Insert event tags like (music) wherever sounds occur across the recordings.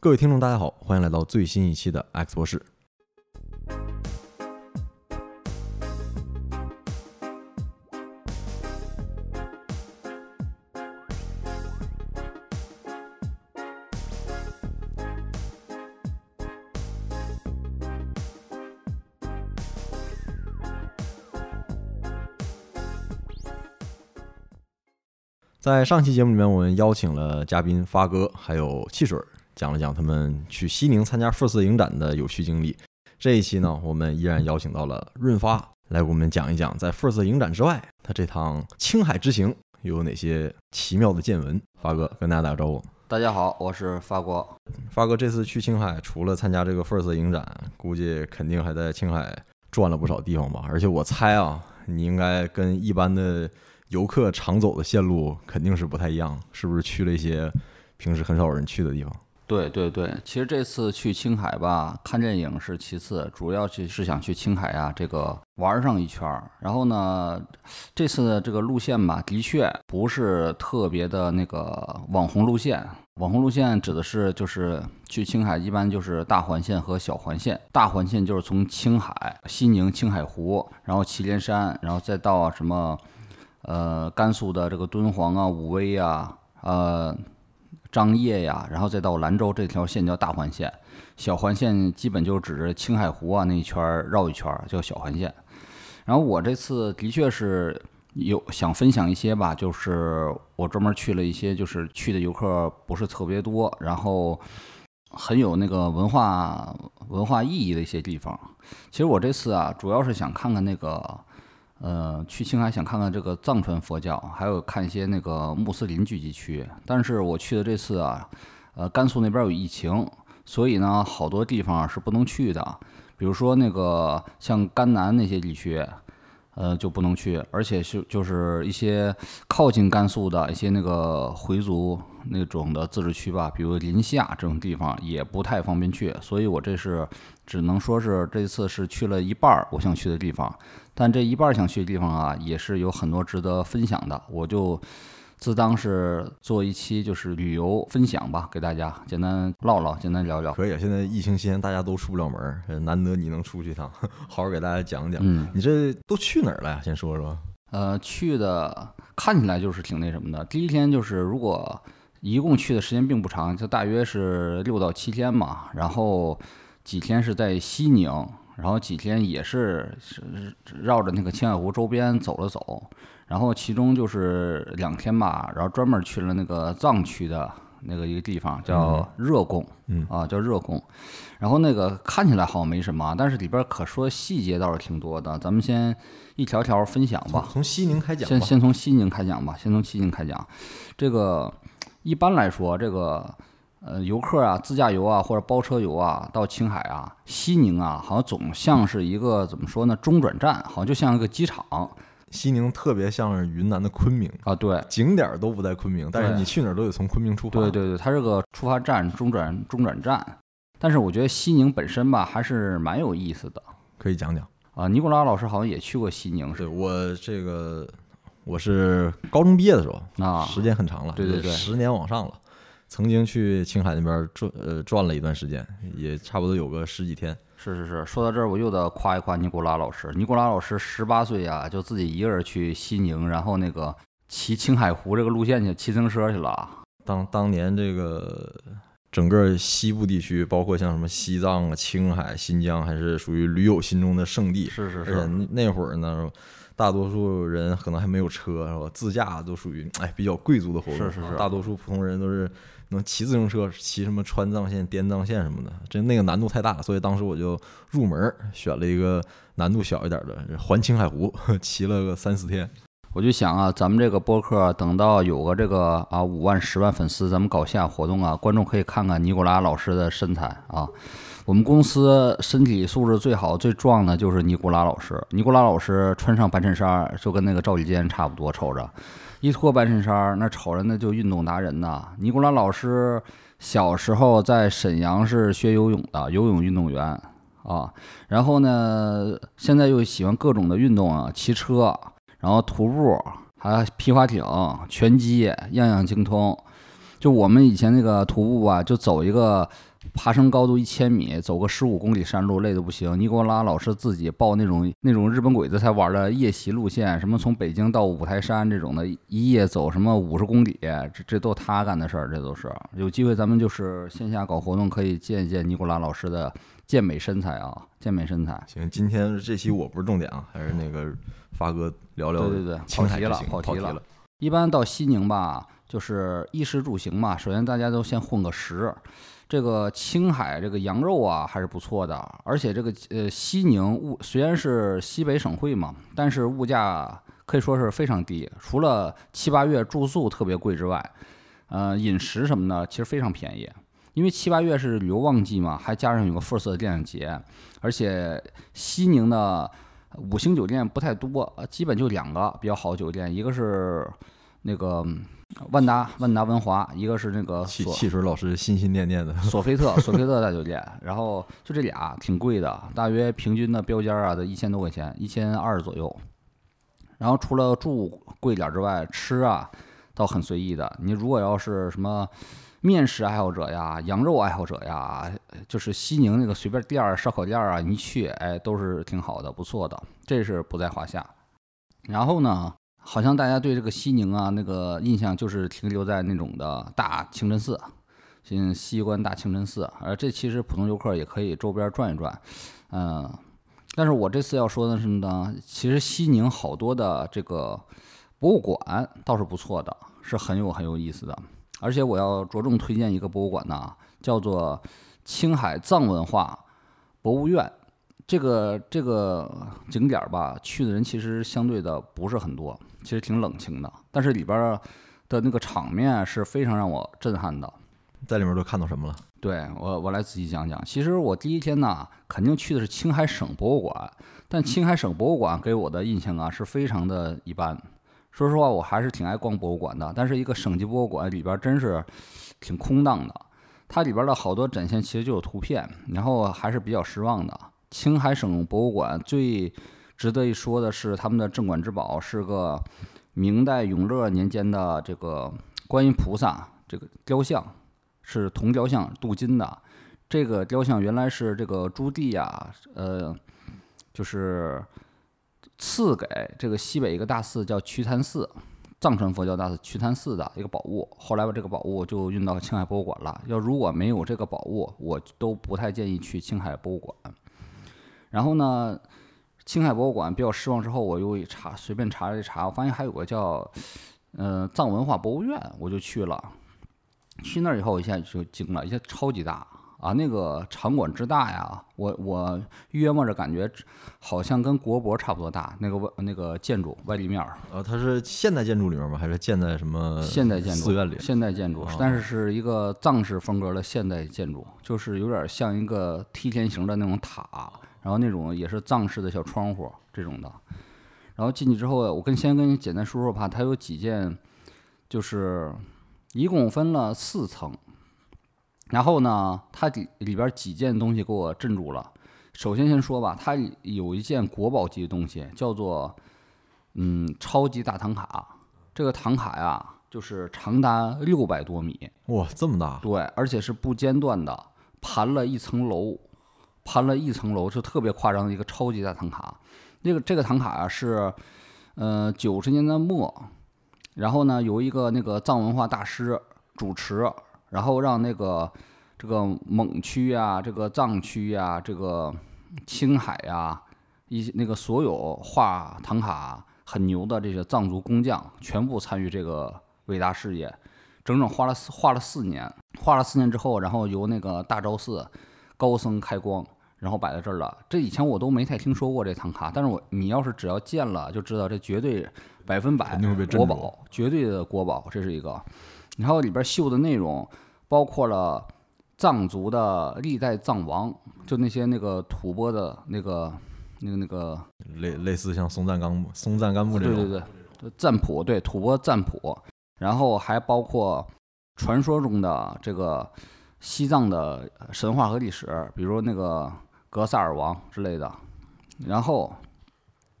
各位听众，大家好，欢迎来到最新一期的 X 博士。在上期节目里面，我们邀请了嘉宾发哥，还有汽水儿，讲了讲他们去西宁参加 FIRST 影展的有趣经历。这一期呢，我们依然邀请到了润发来给我们讲一讲，在 FIRST 影展之外，他这趟青海之行又有哪些奇妙的见闻。发哥跟大家打个招呼。大家好，我是发哥。发哥这次去青海，除了参加这个 FIRST 影展，估计肯定还在青海转了不少地方吧。而且我猜啊，你应该跟一般的。游客常走的线路肯定是不太一样，是不是去了一些平时很少有人去的地方？对对对，其实这次去青海吧，看电影是其次，主要去是想去青海啊，这个玩上一圈儿。然后呢，这次的这个路线吧，的确不是特别的那个网红路线。网红路线指的是就是去青海一般就是大环线和小环线。大环线就是从青海、西宁、青海湖，然后祁连山，然后再到什么。呃，甘肃的这个敦煌啊、武威呀、呃、张掖呀，然后再到兰州这条线叫大环线，小环线基本就指着青海湖啊那一圈绕一圈叫小环线。然后我这次的确是有想分享一些吧，就是我专门去了一些，就是去的游客不是特别多，然后很有那个文化文化意义的一些地方。其实我这次啊，主要是想看看那个。呃，去青海想看看这个藏传佛教，还有看一些那个穆斯林聚集区。但是我去的这次啊，呃，甘肃那边有疫情，所以呢，好多地方是不能去的。比如说那个像甘南那些地区，呃，就不能去。而且是就是一些靠近甘肃的一些那个回族那种的自治区吧，比如临夏这种地方也不太方便去。所以我这是只能说是这次是去了一半儿我想去的地方。但这一半儿想去的地方啊，也是有很多值得分享的。我就自当是做一期就是旅游分享吧，给大家简单唠唠，简单聊聊。可以，现在疫情期间大家都出不了门，难得你能出去一趟，(laughs) 好好给大家讲讲。嗯，你这都去哪儿了呀？先说说。呃，去的看起来就是挺那什么的。第一天就是如果一共去的时间并不长，就大约是六到七天嘛。然后几天是在西宁。然后几天也是是绕着那个青海湖周边走了走，然后其中就是两天吧，然后专门去了那个藏区的那个一个地方叫热贡，嗯啊叫热贡，然后那个看起来好像没什么，但是里边可说细节倒是挺多的，咱们先一条条分享吧。从西宁开讲。先先从西宁开讲吧，先从西宁开讲。这个一般来说，这个。呃，游客啊，自驾游啊，或者包车游啊，到青海啊，西宁啊，好像总像是一个怎么说呢，中转站，好像就像一个机场。西宁特别像是云南的昆明啊，对，景点都不在昆明，但是你去哪儿都得从昆明出发。对对对，它是个出发站、中转中转站。但是我觉得西宁本身吧，还是蛮有意思的，可以讲讲啊。尼古拉老师好像也去过西宁，对我这个我是高中毕业的时候啊，时间很长了，对对对，十年往上了。曾经去青海那边转，呃，转了一段时间，也差不多有个十几天。是是是，说到这儿，我又得夸一夸尼古拉老师。尼古拉老师十八岁啊，就自己一个人去西宁，然后那个骑青海湖这个路线去骑自行车去了。当当年这个整个西部地区，包括像什么西藏啊、青海、新疆，还是属于驴友心中的圣地。是是是。而且那会儿呢。大多数人可能还没有车，是吧？自驾都属于哎比较贵族的活动。是是是。大多数普通人都是能骑自行车，骑什么川藏线、滇藏线什么的，这那个难度太大，所以当时我就入门选了一个难度小一点的环青海湖，骑了个三四天。我就想啊，咱们这个播客等到有个这个啊五万、十万粉丝，咱们搞线下活动啊，观众可以看看尼古拉老师的身材啊。我们公司身体素质最好、最壮的就是尼古拉老师。尼古拉老师穿上白衬衫，就跟那个赵立坚差不多，瞅着一脱白衬衫，那瞅着那就运动达人呐。尼古拉老师小时候在沈阳是学游泳的，游泳运动员啊。然后呢，现在又喜欢各种的运动啊，骑车，然后徒步，还皮划艇、拳击，样样精通。就我们以前那个徒步吧，就走一个爬升高度一千米，走个十五公里山路，累得不行。尼古拉老师自己报那种那种日本鬼子才玩的夜袭路线，什么从北京到五台山这种的，一夜走什么五十公里，这这都他干的事儿，这都是有机会咱们就是线下搞活动，可以见一见尼古拉老师的健美身材啊，健美身材。行，今天这期我不是重点啊，还是那个发哥聊聊对对对，跑题了，跑题了了。。一般到西宁吧，就是衣食住行嘛，首先大家都先混个食。这个青海这个羊肉啊还是不错的，而且这个呃西宁物虽然是西北省会嘛，但是物价可以说是非常低，除了七八月住宿特别贵之外，呃饮食什么的其实非常便宜。因为七八月是旅游旺季嘛，还加上有个 FIRST 电影节，而且西宁的五星酒店不太多，呃基本就两个比较好的酒店，一个是那个万达万达文华，一个是那个汽汽水老师心心念念的，索菲特索菲特大酒店，(laughs) 然后就这俩挺贵的，大约平均的标间啊得一千多块钱，一千二左右。然后除了住贵点儿之外，吃啊倒很随意的。你如果要是什么面食爱好者呀、羊肉爱好者呀，就是西宁那个随便店儿、烧烤店儿啊，你一去，哎，都是挺好的，不错的，这是不在话下。然后呢，好像大家对这个西宁啊那个印象就是停留在那种的大清真寺，像西关大清真寺，而这其实普通游客也可以周边转一转，嗯、但是我这次要说的是呢，其实西宁好多的这个博物馆倒是不错的，是很有很有意思的。而且我要着重推荐一个博物馆呢，叫做青海藏文化博物院。这个这个景点儿吧，去的人其实相对的不是很多，其实挺冷清的。但是里边儿的那个场面是非常让我震撼的。在里面都看到什么了？对我，我来仔细讲讲。其实我第一天呢，肯定去的是青海省博物馆，但青海省博物馆给我的印象啊是非常的一般。说实话，我还是挺爱逛博物馆的，但是一个省级博物馆里边真是挺空荡的。它里边的好多展现其实就有图片，然后还是比较失望的。青海省博物馆最值得一说的是他们的镇馆之宝是个明代永乐年间的这个观音菩萨这个雕像，是铜雕像，镀金的。这个雕像原来是这个朱棣呀，呃，就是赐给这个西北一个大寺叫瞿昙寺，藏传佛教大寺瞿昙寺的一个宝物。后来把这个宝物就运到青海博物馆了。要如果没有这个宝物，我都不太建议去青海博物馆。然后呢，青海博物馆比较失望之后，我又一查，随便查了一查，我发现还有个叫呃藏文化博物院，我就去了。去那儿以后，我一下就惊了，一下超级大啊！那个场馆之大呀，我我约摸着感觉好像跟国博差不多大，那个外那个建筑外立面儿，呃，它是现代建筑里面吗？还是建在什么现代建筑，寺院里？现代建筑哦，但是是一个藏式风格的现代建筑，就是有点像一个梯田形的那种塔，然后那种也是藏式的小窗户这种的。然后进去之后，我跟先跟你简单说说吧，它有几件，就是一共分了四层。然后呢，它里里边几件东西给我镇住了。首先先说吧，它有一件国宝级的东西，叫做嗯超级大唐卡。这个唐卡呀，就是长达六百多米，哇，这么大！对，而且是不间断的盘了一层楼，攀了一层楼，是特别夸张的一个超级大唐卡。这个这个唐卡啊是，呃九十年代末，然后呢由一个那个藏文化大师主持，然后让那个这个蒙区呀、这个藏区呀、这个青海呀，一些那个所有画唐卡很牛的这些藏族工匠，全部参与这个伟大事业。整整画了四画了四年，画了四年之后，然后由那个大昭寺高僧开光，然后摆在这儿了。这以前我都没太听说过这唐卡，但是我你要是只要见了，就知道这绝对百分百国宝，绝对的国宝，这是一个。然后里边绣的内容包括了藏族的历代藏王，就那些那个吐蕃的那个那个那个类类似像松赞干布、松赞干布这种，对对对，赞普对吐蕃赞普，然后还包括传说中的这个西藏的神话和历史，比如那个格萨尔王之类的，然后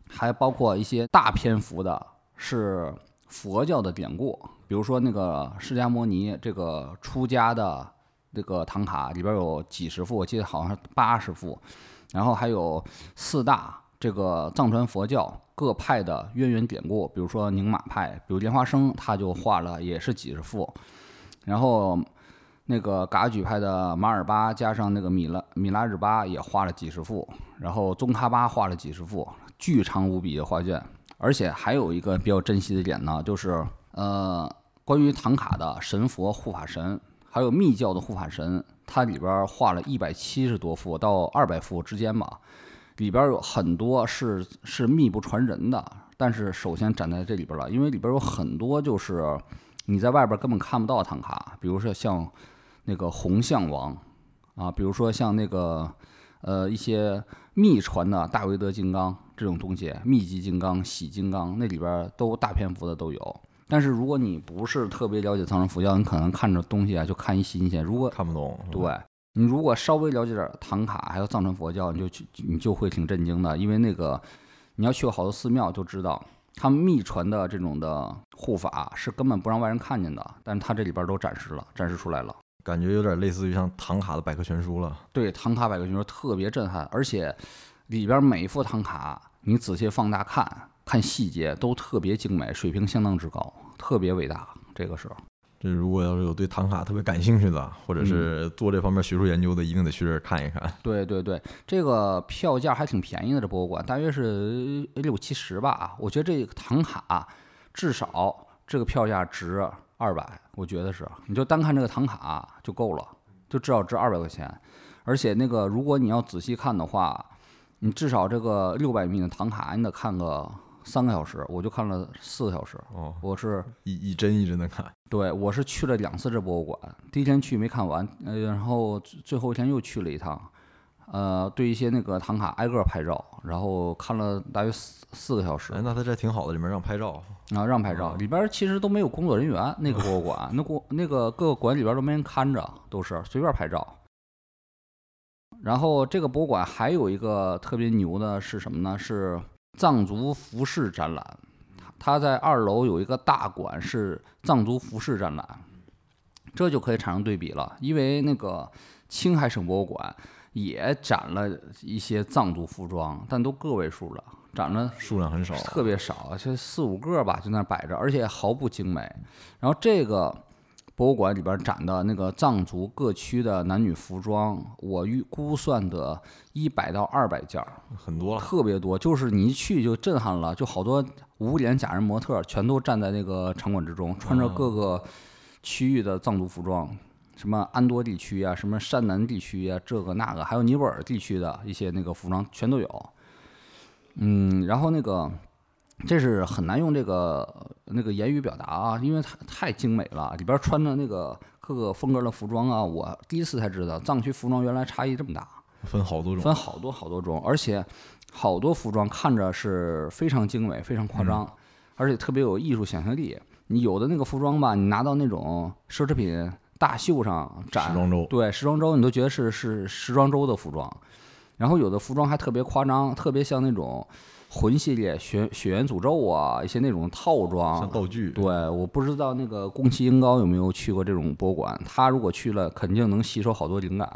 还包括一些大篇幅的是佛教的典故，比如说那个释迦摩尼这个出家的这个唐卡里边有几十幅，我记得好像是八十幅，然后还有四大这个藏传佛教各派的渊源典故，比如说宁玛派，比如莲花生，他就画了也是几十幅，然后那个噶举派的马尔巴加上那个米拉米拉日巴也画了几十幅，然后宗喀巴画了几十幅，巨长无比的画卷。而且还有一个比较珍惜的点呢，就是呃，关于唐卡的神佛护法神，还有密教的护法神，它里边画了一百七十多幅到二百幅之间吧，里边有很多是是秘不传人的，但是首先展在这里边了，因为里边有很多就是你在外边根本看不到唐卡，比如说像那个红象王啊，比如说像那个呃一些秘传的大威德金刚。这种东西，密集金刚、喜金刚，那里边都大篇幅的都有。但是如果你不是特别了解藏传佛教，你可能看着东西啊就看一新鲜。如果看不懂，对你如果稍微了解点唐卡还有藏传佛教，你就去你就会挺震惊的，因为那个你要去过好多寺庙就知道，他们秘传的这种的护法是根本不让外人看见的，但是他这里边都展示了，展示出来了，感觉有点类似于像唐卡的百科全书了。对，唐卡百科全书特别震撼，而且里边每一副唐卡。你仔细放大看，看细节都特别精美，水平相当之高，特别伟大。这个时候，这如果要是有对唐卡特别感兴趣的，或者是做这方面学术研究的，一定得去这儿看一看。(laughs) 对对对，这个票价还挺便宜的，这博物馆大约是六七十吧。我觉得这个唐卡至少这个票价值二百，我觉得是。你就单看这个唐卡就够了，就至少值二百块钱。而且那个如果你要仔细看的话。你至少这个六百米的唐卡，你得看个三个小时，我就看了四个小时。哦，我是一一帧一帧的看。对，我是去了两次这博物馆，第一天去没看完，呃，然后最后一天又去了一趟，呃，对一些那个唐卡挨个拍照，然后看了大约四四个小时。哎，那他这挺好的，里面让拍照啊，让拍照。里边其实都没有工作人员，那个博物馆，那国那个各个馆里边都没人看着，都是随便拍照。然后这个博物馆还有一个特别牛的是什么呢？是藏族服饰展览。它在二楼有一个大馆是藏族服饰展览，这就可以产生对比了。因为那个青海省博物馆也展了一些藏族服装，但都个位数了，展了数量很少，特别少，就四五个吧，就那摆着，而且毫不精美。然后这个。博物馆里边展的那个藏族各区的男女服装，我预估算的一百到二百件儿，很多了，特别多。就是你一去就震撼了，就好多无脸假人模特全都站在那个场馆之中，穿着各个区域的藏族服装，什么安多地区啊，什么山南地区啊，这个那个，还有尼泊尔地区的一些那个服装全都有。嗯，然后那个。这是很难用这个那个言语表达啊，因为它太精美了，里边穿的那个各个风格的服装啊，我第一次才知道藏区服装原来差异这么大，分好多种，分好多好多种，而且好多服装看着是非常精美、非常夸张，而且特别有艺术想象力。你有的那个服装吧，你拿到那种奢侈品大秀上展，时装周，对时装周，你都觉得是是时装周的服装，然后有的服装还特别夸张，特别像那种。魂系列、血血缘诅咒啊，一些那种套装，像道具。对，我不知道那个宫崎英高有没有去过这种博物馆。他如果去了，肯定能吸收好多灵感。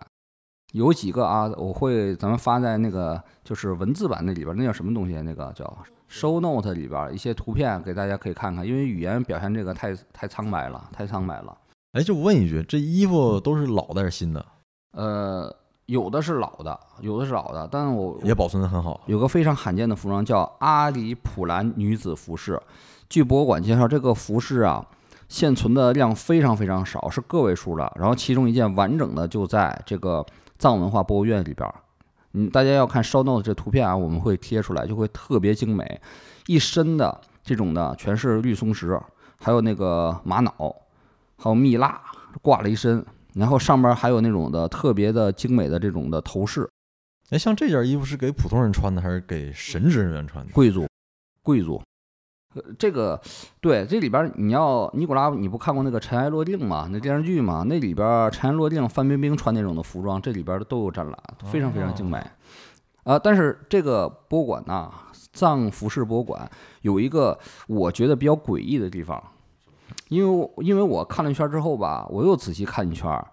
有几个啊，我会咱们发在那个就是文字版那里边，那叫什么东西？那个叫 show note 里边一些图片给大家可以看看，因为语言表现这个太太苍白了，太苍白了。哎，就问一句，这衣服都是老的还是新的？呃。有的是老的，有的是老的，但我也保存的很好。有个非常罕见的服装叫阿里普兰女子服饰。据博物馆介绍，这个服饰啊，现存的量非常非常少，是个位数的。然后其中一件完整的就在这个藏文化博物院里边。嗯，大家要看 show note 这图片啊，我们会贴出来，就会特别精美。一身的这种的全是绿松石，还有那个玛瑙，还有蜜蜡，挂了一身。然后上边还有那种的特别的精美的这种的头饰，哎，像这件衣服是给普通人穿的还是给神职人员穿的？贵族，贵族，呃，这个对这里边你要尼古拉，你不看过那个《尘埃落定》吗？那电视剧吗？那里边《尘埃落定》范冰冰穿那种的服装，这里边都有展览，非常非常精美。啊，但是这个博物馆呢，藏服饰博物馆有一个我觉得比较诡异的地方。因为我因为我看了一圈之后吧，我又仔细看一圈儿，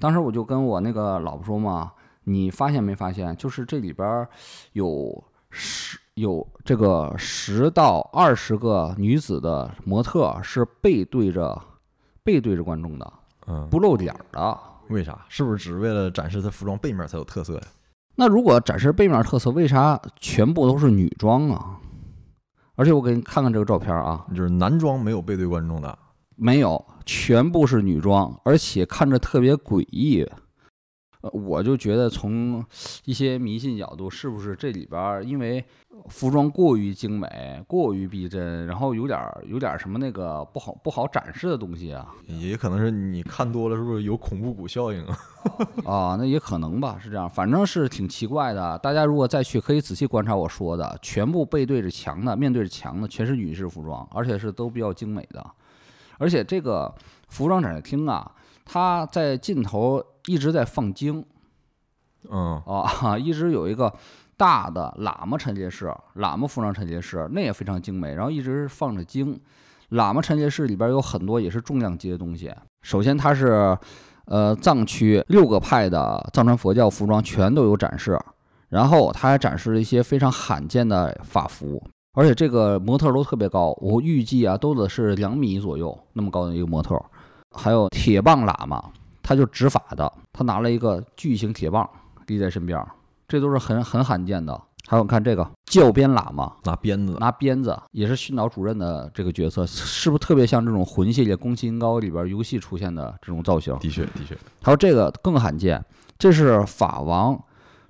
当时我就跟我那个老婆说嘛，你发现没发现，就是这里边儿有十有这个十到二十个女子的模特是背对着背对着观众的，嗯，不露脸儿的。为啥？是不是只是为了展示他服装背面才有特色呀？那如果展示背面特色，为啥全部都是女装啊？而且我给你看看这个照片啊，就是男装没有背对观众的，没有，全部是女装，而且看着特别诡异。呃，我就觉得从一些迷信角度，是不是这里边儿因为服装过于精美、过于逼真，然后有点儿有点儿什么那个不好不好展示的东西啊？也可能是你看多了，是不是有恐怖谷效应啊？(laughs) 啊，那也可能吧，是这样，反正是挺奇怪的。大家如果再去，可以仔细观察我说的，全部背对着墙的，面对着墙的，全是女士服装，而且是都比较精美的。而且这个服装展示厅啊，它在尽头一直在放经嗯，啊，(laughs) 一直有一个大的喇嘛陈列室，喇嘛服装陈列室，那也非常精美，然后一直放着经。喇嘛陈列室里边有很多也是重量级的东西。首先，它是呃藏区六个派的藏传佛教服装全都有展示，然后它还展示了一些非常罕见的法服，而且这个模特都特别高，我预计啊都得是两米左右那么高的一个模特。还有铁棒喇嘛，他就执法的，他拿了一个巨型铁棒立在身边儿，这都是很很罕见的。还有看这个教鞭喇嘛，拿鞭子，拿鞭子，也是训导主任的这个角色，是不是特别像这种魂系列《宫崎英高》里边游戏出现的这种造型？的确的确，还有这个更罕见，这是法王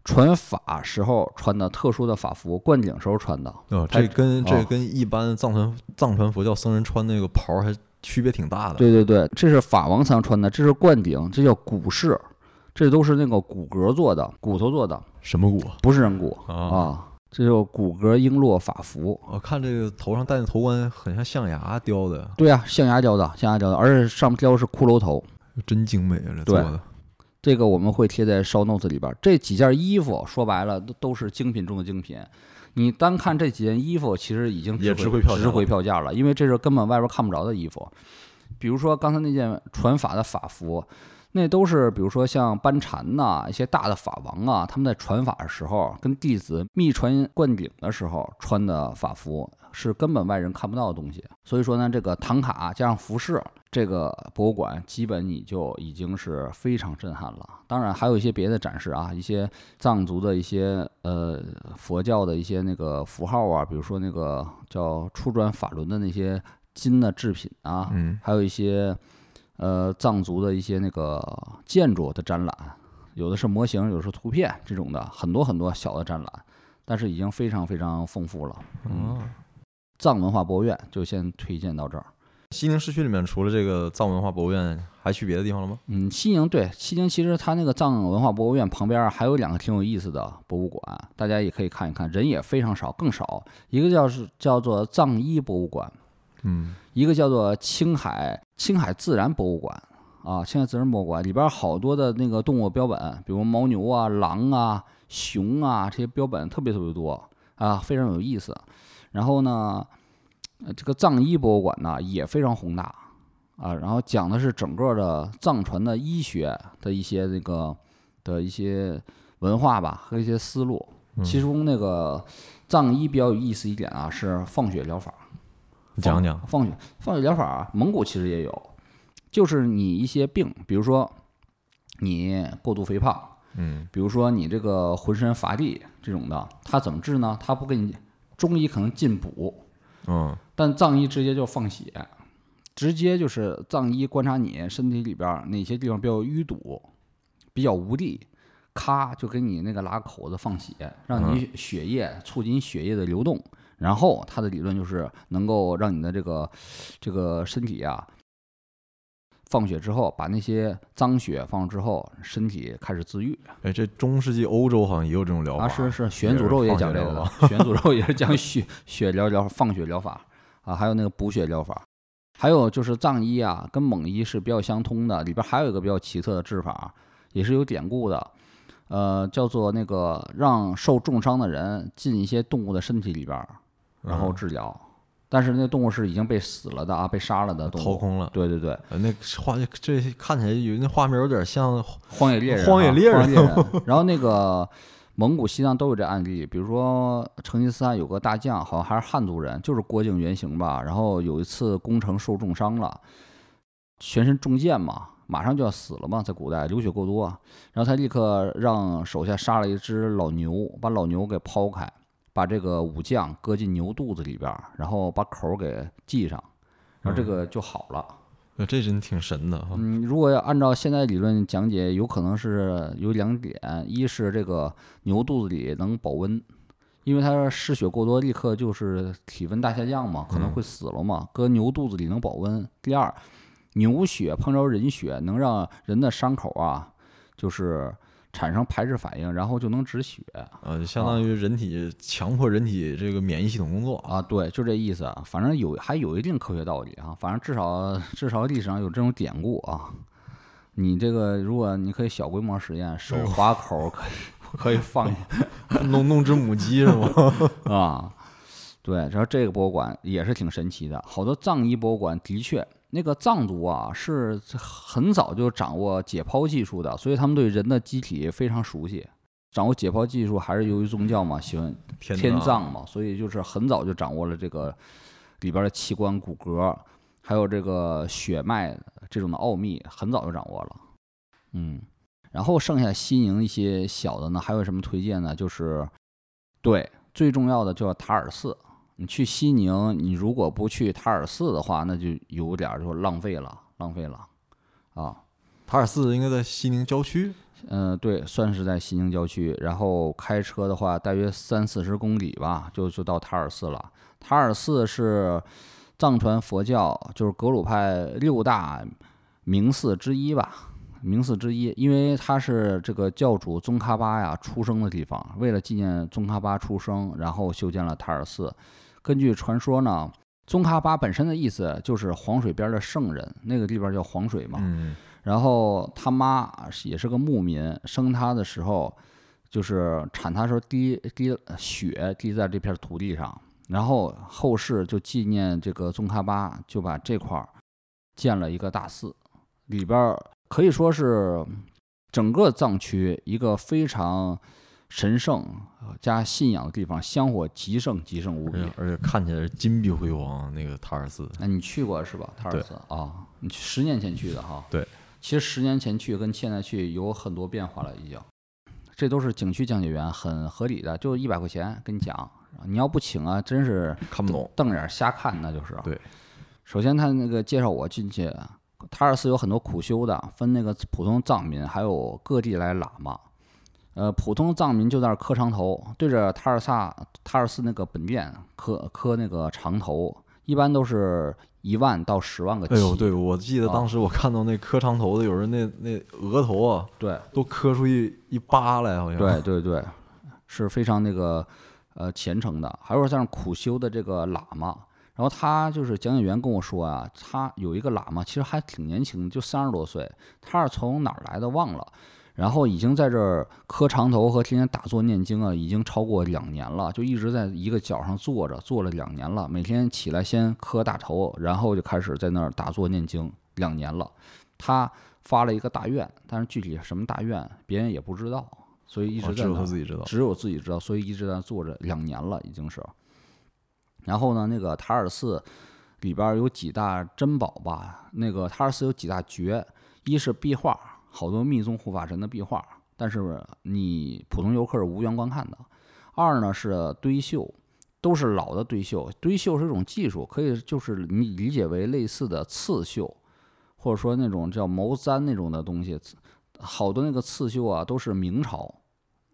传法时候穿的特殊的法服，灌顶时候穿的。哦，这跟这哦跟一般藏传藏传佛教僧人穿那个袍儿还区别挺大的。对对对，这是法王才能穿的，这是灌顶，这叫骨饰，这都是那个骨骼做的，骨头做的，什么骨不是人骨啊？啊。这叫骨骼璎珞法服，我看这个头上戴的头冠很像象牙雕的，对啊，象牙雕的，象牙雕的，而且上面雕的是骷髅头。真精美啊！这做的，这个我们会贴在 show notes 里边儿。这几件衣服说白了都都是精品中的精品。你单看这几件衣服，其实已经也值值回票价值回票价了，因为这是根本外边看不着的衣服。比如说刚才那件传法的法服，那都是比如说像班禅呐、一些大的法王啊，他们在传法的时候，跟弟子密传灌顶的时候穿的法服，是根本外人看不到的东西。所以说呢，这个唐卡加上服饰，这个博物馆基本你就已经是非常震撼了。当然还有一些别的展示啊，一些藏族的一些呃佛教的一些那个符号啊，比如说那个叫出转法轮的那些金的制品啊，嗯，还有一些呃藏族的一些那个建筑的展览，有的是模型，有的是图片这种的，很多很多小的展览，但是已经非常非常丰富了。哦，藏文化博物院就先推荐到这儿。西宁市区里面除了这个藏文化博物院，还去别的地方了吗？嗯，西宁对西宁，其实它那个藏文化博物院旁边儿还有两个挺有意思的博物馆，大家也可以看一看，人也非常少，更少。一个叫是叫做藏医博物馆，嗯，一个叫做青海青海自然博物馆啊，青海自然博物馆里边儿好多的那个动物标本，比如牦牛啊、狼啊、熊啊这些标本特别特别多啊，非常有意思。然后呢，呃这个藏医博物馆呢也非常宏大啊，然后讲的是整个的藏传的医学的一些那个的一些文化吧和一些思路。其中那个藏医比较有意思一点啊，是放血疗法。你讲讲。放血放血疗法啊，蒙古其实也有，就是你一些病，比如说你过度肥胖，嗯，比如说你这个浑身乏力这种的，他怎么治呢？他不给你中医可能进补，嗯，但藏医直接就放血，直接就是藏医观察你身体里边儿哪些地方比较淤堵，比较无力，咔就给你那个拉口子放血，让你血液促进血液的流动。然后他的理论就是能够让你的这个这个身体啊，放血之后把那些脏血放之后，身体开始自愈。哎，这中世纪欧洲好像也有这种疗法。啊，是是，血源诅咒也讲这个的，血源诅咒也是讲血 (laughs) 血疗疗放血疗法啊，还有那个补血疗法，还有就是藏医啊，跟蒙医是比较相通的，里边还有一个比较奇特的治法，也是有典故的，呃，叫做那个让受重伤的人进一些动物的身体里边儿，然后治疗。但是那动物是已经被死了的啊，被杀了的动物。掏空了。对对对，呃那画这看起来有那画面有点像荒野猎人啊，荒野猎人荒野猎人。然后那个蒙古、西藏都有这案例，比如说成吉思汗有个大将，好像还是汉族人，就是郭靖原型吧。然后有一次攻城受重伤了，全身中箭嘛，马上就要死了嘛，在古代流血过多，然后他立刻让手下杀了一只老牛，把老牛给抛开，把这个武将搁进牛肚子里边儿，然后把口儿给系上，然后这个就好了。呃这真挺神的哈。嗯，如果要按照现在理论讲解，有可能是有两点：一是这个牛肚子里能保温，因为它失血过多，立刻就是体温大下降嘛，可能会死了嘛。搁牛肚子里能保温。第二，牛血碰着人血，能让人的伤口啊，就是产生排斥反应，然后就能止血啊，就相当于人体强迫人体这个免疫系统工作。啊。对，就这意思。反正有还有一定科学道理啊。反正至少至少历史上有这种典故啊。你这个，如果你可以小规模实验，手划口可以 (laughs) 可以放下 (laughs) 弄弄只母鸡是吗？(laughs) 啊。对，然后这个博物馆也是挺神奇的，好多藏医博物馆的确，那个藏族啊是很早就掌握解剖技术的，所以他们对人的机体非常熟悉。掌握解剖技术还是由于宗教嘛，喜欢天天葬葬嘛，所以就是很早就掌握了这个里边的器官、骨骼，还有这个血脉这种的奥秘，很早就掌握了。嗯，然后剩下西宁一些小的呢，还有什么推荐呢？就是对最重要的就是塔尔寺。你去西宁，你如果不去塔尔寺的话，那就有点儿就浪费了，浪费了啊。塔尔寺应该在西宁郊区。嗯，对，算是在西宁郊区，然后开车的话，大约三四十公里吧，就就到塔尔寺了。塔尔寺是藏传佛教，就是格鲁派六大名寺之一吧，名寺之一，因为它是这个教主宗喀巴呀出生的地方，为了纪念宗喀巴出生，然后修建了塔尔寺。根据传说呢，宗喀巴本身的意思就是黄水边的圣人，那个地方叫黄水嘛。嗯，然后他妈也是个牧民，生他的时候就是产他的时候滴滴血滴在这片土地上，然后后世就纪念这个宗喀巴，就把这块儿建了一个大寺，里边儿可以说是整个藏区一个非常神圣呃加信仰的地方，香火极盛极盛无比而且。看起来是金碧辉煌，那个塔尔寺。哎，你去过是吧？塔尔寺啊，你去十年前去的哈。对，其实十年前去跟现在去有很多变化了，已经。这都是景区讲解员很合理的，就一百块钱跟你讲。你要不请啊，真是看不懂。瞪眼儿瞎看，那就是。对。首先他那个介绍我进去，塔尔寺有很多苦修的，分那个普通藏民，还有各地来喇嘛。呃，普通藏民就在那儿磕长头，对着塔尔萨塔尔寺那个本殿磕磕那个长头，一般都是一万到十万个。哎呦，对，我记得啊当时我看到那磕长头的，有人那那额头啊，对都磕出一一疤来，好像。对对对，是非常那个呃虔诚的。还有像苦修的这个喇嘛，然后他就是讲解员跟我说啊，他有一个喇嘛，其实还挺年轻，就三十多岁，他是从哪儿来的忘了。然后已经在这儿磕长头和天天打坐念经啊，已经超过两年了，就一直在一个角上坐着，坐了两年了。每天起来先磕大头，然后就开始在那儿打坐念经，两年了。他发了一个大愿，但是具体什么大愿，别人也不知道，所以一直在那儿他自己知道。只有自己知道，所以一直在坐着两年了，已经是。然后呢，那个塔尔寺里边有几大珍宝吧？那个塔尔寺有几大绝，一是壁画，好多密宗护法神的壁画，但是你普通游客是无缘观看的。二呢是堆绣，都是老的堆绣。堆绣是一种技术，可以就是你理解为类似的刺绣，或者说那种叫毛毡那种的东西。好多那个刺绣啊，都是明朝，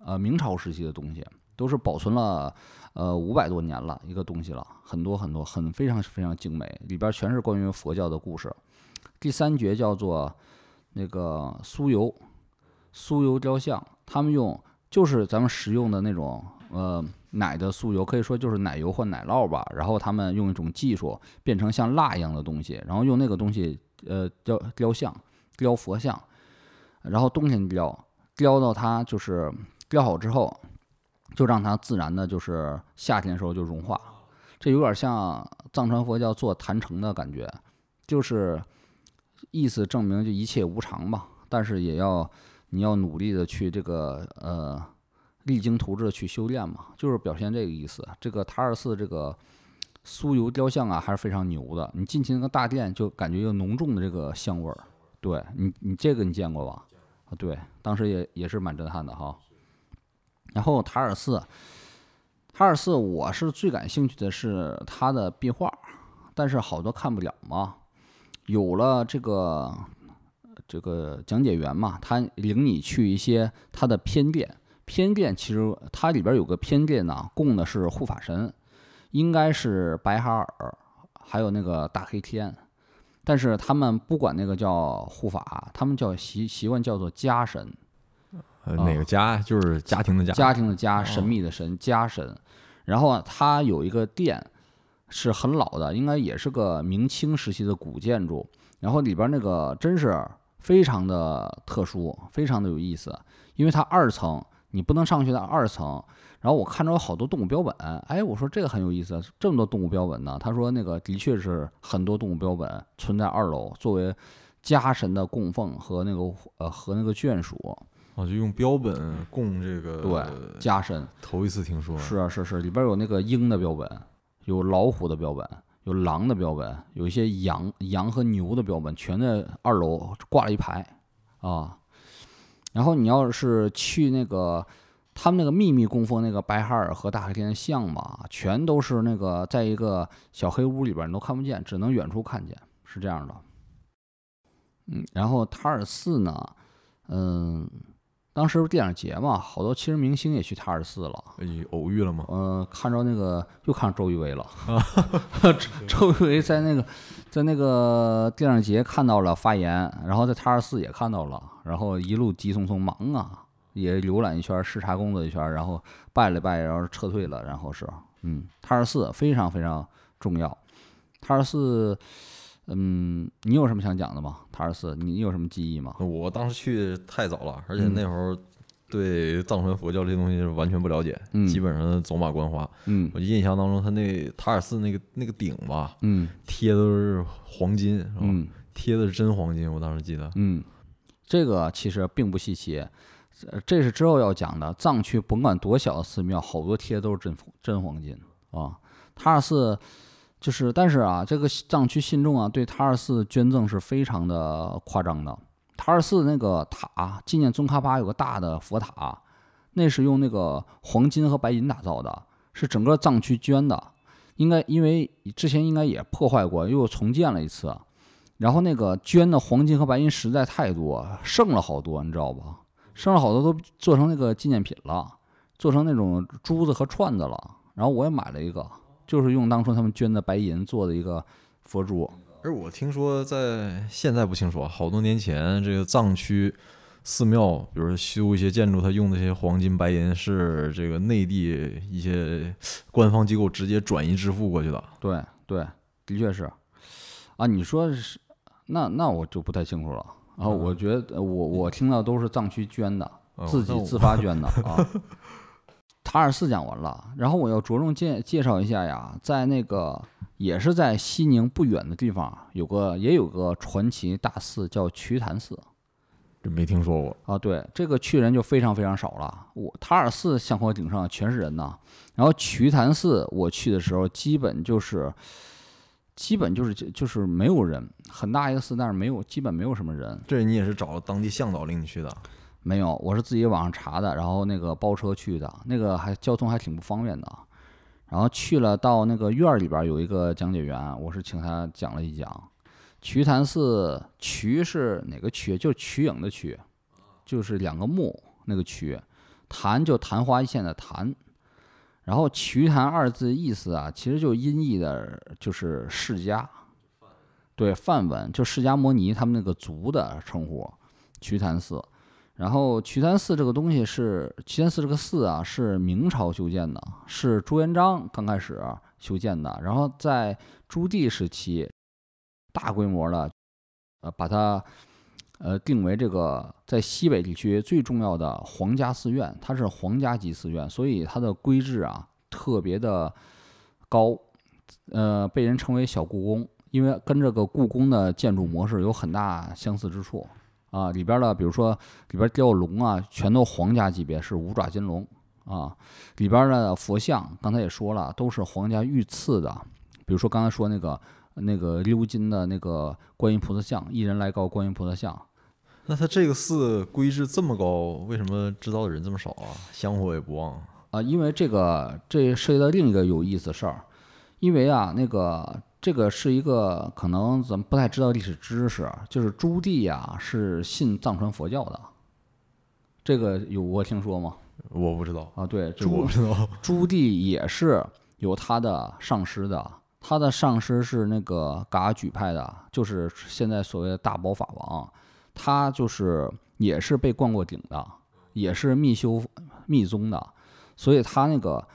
呃明朝时期的东西，都是保存了呃五百多年了一个东西了，很多很多，很非常非常精美，里边全是关于佛教的故事。第三绝叫做那个酥油，酥油雕像，他们用就是咱们食用的那种呃奶的酥油，可以说就是奶油或奶酪吧。然后他们用一种技术变成像蜡一样的东西，然后用那个东西呃雕雕像，雕佛像，然后冬天雕，雕到它就是雕好之后，就让它自然的就是夏天的时候就融化。这有点像藏传佛教做坛城的感觉，就是意思证明就一切无常嘛，但是也要你要努力的去这个呃励精图治去修炼嘛，就是表现这个意思。这个塔尔寺这个酥油雕像啊，还是非常牛的。你进去那个大殿，就感觉有浓重的这个香味儿。对你，你这个你见过吧？啊，对，当时也也是蛮震撼的哈。然后塔尔寺，塔尔寺我是最感兴趣的是它的壁画，但是好多看不了嘛。有了这个这个讲解员嘛，他领你去一些他的偏殿，偏殿其实它里边有个偏殿呢，供的是护法神，应该是白哈尔，还有那个大黑天。但是他们不管那个叫护法，他们叫习习惯叫做家神，呃，哪个家？就是家庭的家。家庭的家，神秘的神，家神。然后啊，它有一个殿是很老的，应该也是个明清时期的古建筑。然后里边那个真是非常的特殊，非常的有意思，因为它二层，你不能上去的二层。然后我看着有好多动物标本，哎，我说这个很有意思，这么多动物标本呢？他说那个的确是很多动物标本存在二楼，作为家神的供奉和那个呃和那个眷属。哦，就用标本供这个对家神。头一次听说。是啊，是是，里边有那个鹰的标本，有老虎的标本，有狼的标本，有一些羊羊和牛的标本，全在二楼挂了一排啊。然后你要是去那个。他们那个秘密供奉那个白哈尔和大黑天的像嘛，全都是那个在一个小黑屋里边，你都看不见，只能远处看见，是这样的。嗯，然后塔尔寺呢，嗯，当时电影节嘛，好多其实明星也去塔尔寺了。你偶遇了吗？嗯，看着那个又看着周一围了。(laughs) 周一围在那个在那个电影节看到了发言，然后在塔尔寺也看到了，然后一路急匆匆忙啊。也浏览一圈，视察工作一圈，然后拜了拜，然后撤退了。然后是，嗯，塔尔寺非常非常重要。塔尔寺，嗯，你有什么想讲的吗？塔尔寺，你有什么记忆吗？我当时去太早了，而且那时候对藏传佛教这些东西是完全不了解，基本上走马观花。嗯，我印象当中，他那塔尔寺那个那个顶吧，嗯，贴的都是黄金，是吧？嗯，贴的是真黄金，我当时记得。嗯，这个其实并不稀奇。这是之后要讲的，藏区甭管多小的寺庙，好多贴都是真真黄金啊。塔尔寺就是，但是啊，这个藏区信众啊，对塔尔寺捐赠是非常的夸张的。塔尔寺那个塔，纪念宗喀巴有个大的佛塔，那是用那个黄金和白银打造的，是整个藏区捐的。应该因为之前应该也破坏过，又重建了一次。然后那个捐的黄金和白银实在太多，剩了好多，你知道吧？剩了好多都做成那个纪念品了，做成那种珠子和串子了。然后我也买了一个，就是用当初他们捐的白银做的一个佛珠。而我听说在现在不清楚，好多年前这个藏区寺庙，比如修一些建筑，他用那些黄金白银是这个内地一些官方机构直接转移支付过去的。对对，的确是。啊，你说是，那那我就不太清楚了。啊，我觉得我我听到都是藏区捐的，自己自发捐的啊。(laughs) 塔尔寺讲完了，然后我要着重介介绍一下呀，在那个也是在西宁不远的地方，有个也有个传奇大寺叫瞿昙寺，这没听说过啊。对，这个去人就非常非常少了。我塔尔寺香火鼎盛，全是人呐。然后瞿昙寺我去的时候，基本就是。基本就是就就是没有人，很大一个寺，但是没有，基本没有什么人。这你也是找了当地向导领你去的？没有，我是自己网上查的，然后那个包车去的，那个还交通还挺不方便的。然后去了到那个院儿里边有一个讲解员，我是请他讲了一讲。瞿昙寺，瞿是哪个瞿？就瞿颖的瞿，就是两个木那个瞿，昙就昙花一现的昙。然后“瞿昙”二字意思啊，其实就音译的，就是释迦，对梵文，就释迦摩尼他们那个族的称呼，瞿昙寺。然后瞿昙寺这个东西是瞿昙寺这个寺啊，是明朝修建的，是朱元璋刚开始修建的。然后在朱棣时期，大规模的，呃，把它。呃，定为这个在西北地区最重要的皇家寺院，它是皇家级寺院，所以它的规制啊特别的高，呃，被人称为小故宫，因为跟这个故宫的建筑模式有很大相似之处啊。里边的比如说里边雕龙啊，全都皇家级别，是五爪金龙啊。里边的佛像刚才也说了，都是皇家御赐的，比如说刚才说那个那个鎏金的那个观音菩萨像，一人来高观音菩萨像。那他这个寺规制这么高，为什么知道的人这么少啊？香火也不旺啊？因为这个这涉及到另一个有意思的事儿，因为啊，那个这个是一个可能咱们不太知道历史知识，就是朱棣呀是信藏传佛教的，这个有过听说吗？我不知道啊，对，这我不知道。朱棣也是有他的上师的，他的上师是那个噶举派的，就是现在所谓的大宝法王。他就是也是被灌过顶的，也是密修密宗的，所以他那个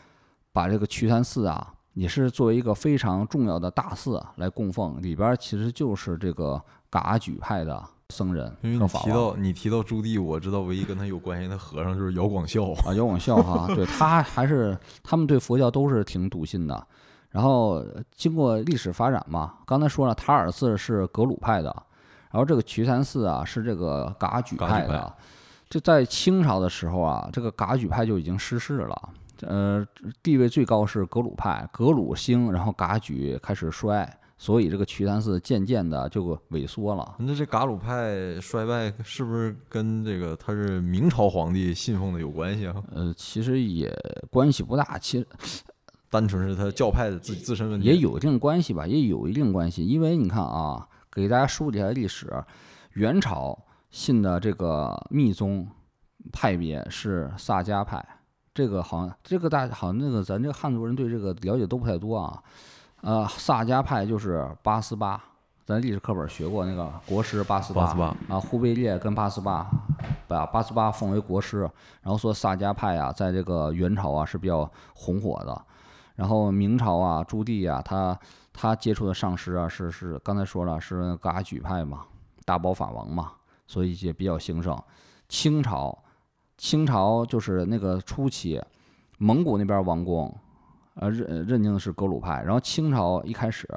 把这个瞿昙寺啊，也是作为一个非常重要的大寺来供奉，里边其实就是这个噶举派的僧人。因为你提到你提到朱棣，我知道唯一跟他有关系的和尚就是姚广孝啊，姚广孝哈，(laughs) 对他还是他们对佛教都是挺笃信的。然后经过历史发展嘛，刚才说了塔尔寺是格鲁派的。然后这个瞿昙寺啊，是这个噶举派的。就在清朝的时候啊，这个噶举派就已经失势了。呃，地位最高是格鲁派，格鲁兴，然后噶举开始衰，所以这个瞿昙寺渐渐的就萎缩了。那这噶鲁派衰败是不是跟这个他是明朝皇帝信奉的有关系啊？呃，其实也关系不大，其实单纯是他教派的自自身问题。也有一定关系吧，也有一定关系，因为你看啊。给大家梳理一下历史，元朝信的这个密宗派别是萨迦派，这个好像这个大好像那个咱这个汉族人对这个了解都不太多啊。呃，萨迦派就是八思巴，咱历史课本学过那个国师八思巴啊，忽必烈跟八思巴把八思巴奉为国师，然后说萨迦派啊，在这个元朝啊是比较红火的，然后明朝啊朱棣啊他。他接触的上师啊，是是刚才说了是噶举派嘛，大宝法王嘛，所以也比较兴盛。清朝，清朝就是那个初期，蒙古那边王公，呃认认定的是格鲁派。然后清朝一开始，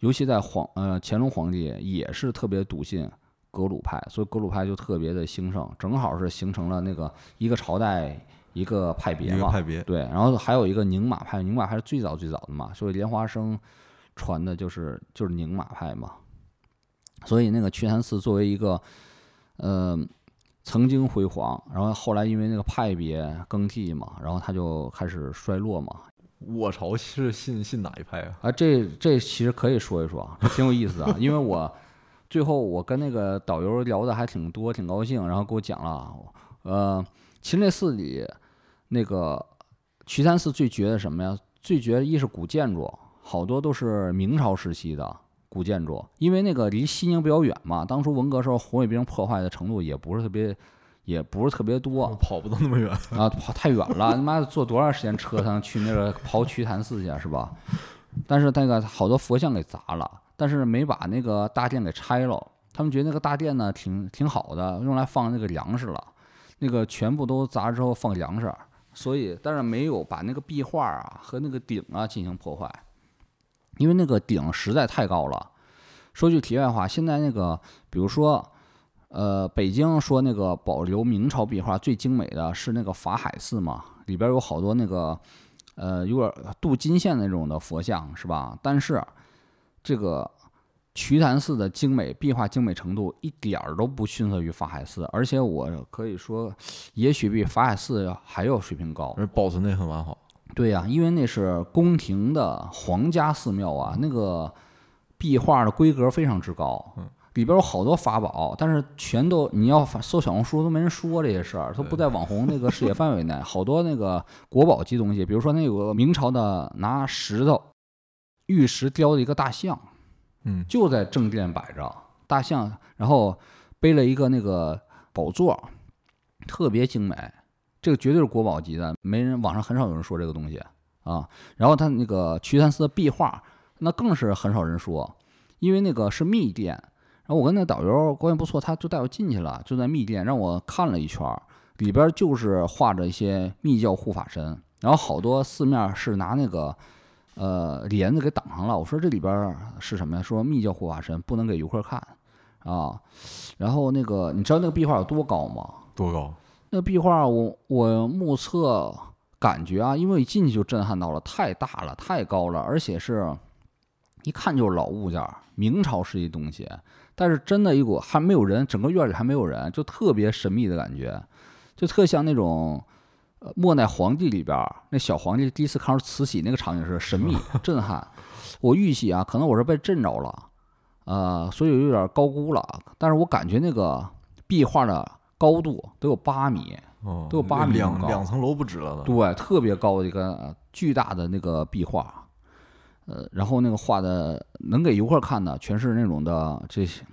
尤其在皇呃乾隆皇帝也是特别笃信格鲁派，所以格鲁派就特别的兴盛，正好是形成了那个一个朝代。一个派别嘛，派别对，然后还有一个宁玛派，宁玛派是最早最早的嘛，所以莲花生。传的就是就是宁玛派嘛，所以那个瞿昙寺作为一个，呃，曾经辉煌，然后后来因为那个派别更替嘛，然后他就开始衰落嘛。我朝是信信哪一派啊？啊，这这其实可以说一说，(laughs) 挺有意思的，因为我最后我跟那个导游聊的还挺多，挺高兴，然后给我讲了，呃，秦烈寺里那个瞿昙寺最绝的什么呀？最绝一是古建筑。好多都是明朝时期的古建筑，因为那个离西宁比较远嘛。当初文革时候，红卫兵破坏的程度也不是特别，也不是特别多，跑不到那么远啊，跑太远了。他妈坐多长时间车才能去那个刨瞿昙寺去，是吧？但是那个好多佛像给砸了，但是没把那个大殿给拆了。他们觉得那个大殿呢挺挺好的，用来放那个粮食了。那个全部都砸之后放粮食，所以但是没有把那个壁画啊和那个顶啊进行破坏。因为那个顶实在太高了。说句题外话，现在那个，比如说，呃，北京说那个保留明朝壁画最精美的是那个法海寺嘛，里边有好多那个，呃，有点镀金线那种的佛像，是吧？但是这个瞿昙寺的精美壁画精美程度一点儿都不逊色于法海寺，而且我可以说，也许比法海寺还要水平高，而保存的也很完好。对呀，因为那是宫廷的皇家寺庙啊，那个壁画的规格非常之高，里边有好多法宝，但是全都你要搜小红书都没人说这些事儿，都不在网红那个视野范围内。好多那个国宝级东西，比如说那有个明朝的拿石头玉石雕的一个大象，嗯，就在正殿摆着大象，然后背了一个那个宝座，特别精美。这个绝对是国宝级的，没人网上很少有人说这个东西啊。然后他那个瞿昙寺的壁画，那更是很少人说，因为那个是密殿。然后我跟那导游关系不错，他就带我进去了，就在密殿让我看了一圈，里边就是画着一些密教护法神，然后好多四面是拿那个呃帘子给挡上了。我说这里边是什么呀？说密教护法神不能给游客看啊。然后那个你知道那个壁画有多高吗？多高？那个壁画我我目测感觉啊，因为一进去就震撼到了，太大了，太高了，而且是一看就是老物件儿，明朝时期东西。但是真的一股还没有人，整个院里还没有人，就特别神秘的感觉，就特像那种呃末代皇帝里边儿那小皇帝第一次看到慈禧那个场景是神秘 (laughs) 震撼。我预计啊，可能我是被震着了，呃，所以有点高估了。但是我感觉那个壁画的高度都有八米，哦，都有八米两两层楼不止了呢。对，特别高的一个呃巨大的那个壁画，呃，然后那个画的能给游客看的，全是那种的这些，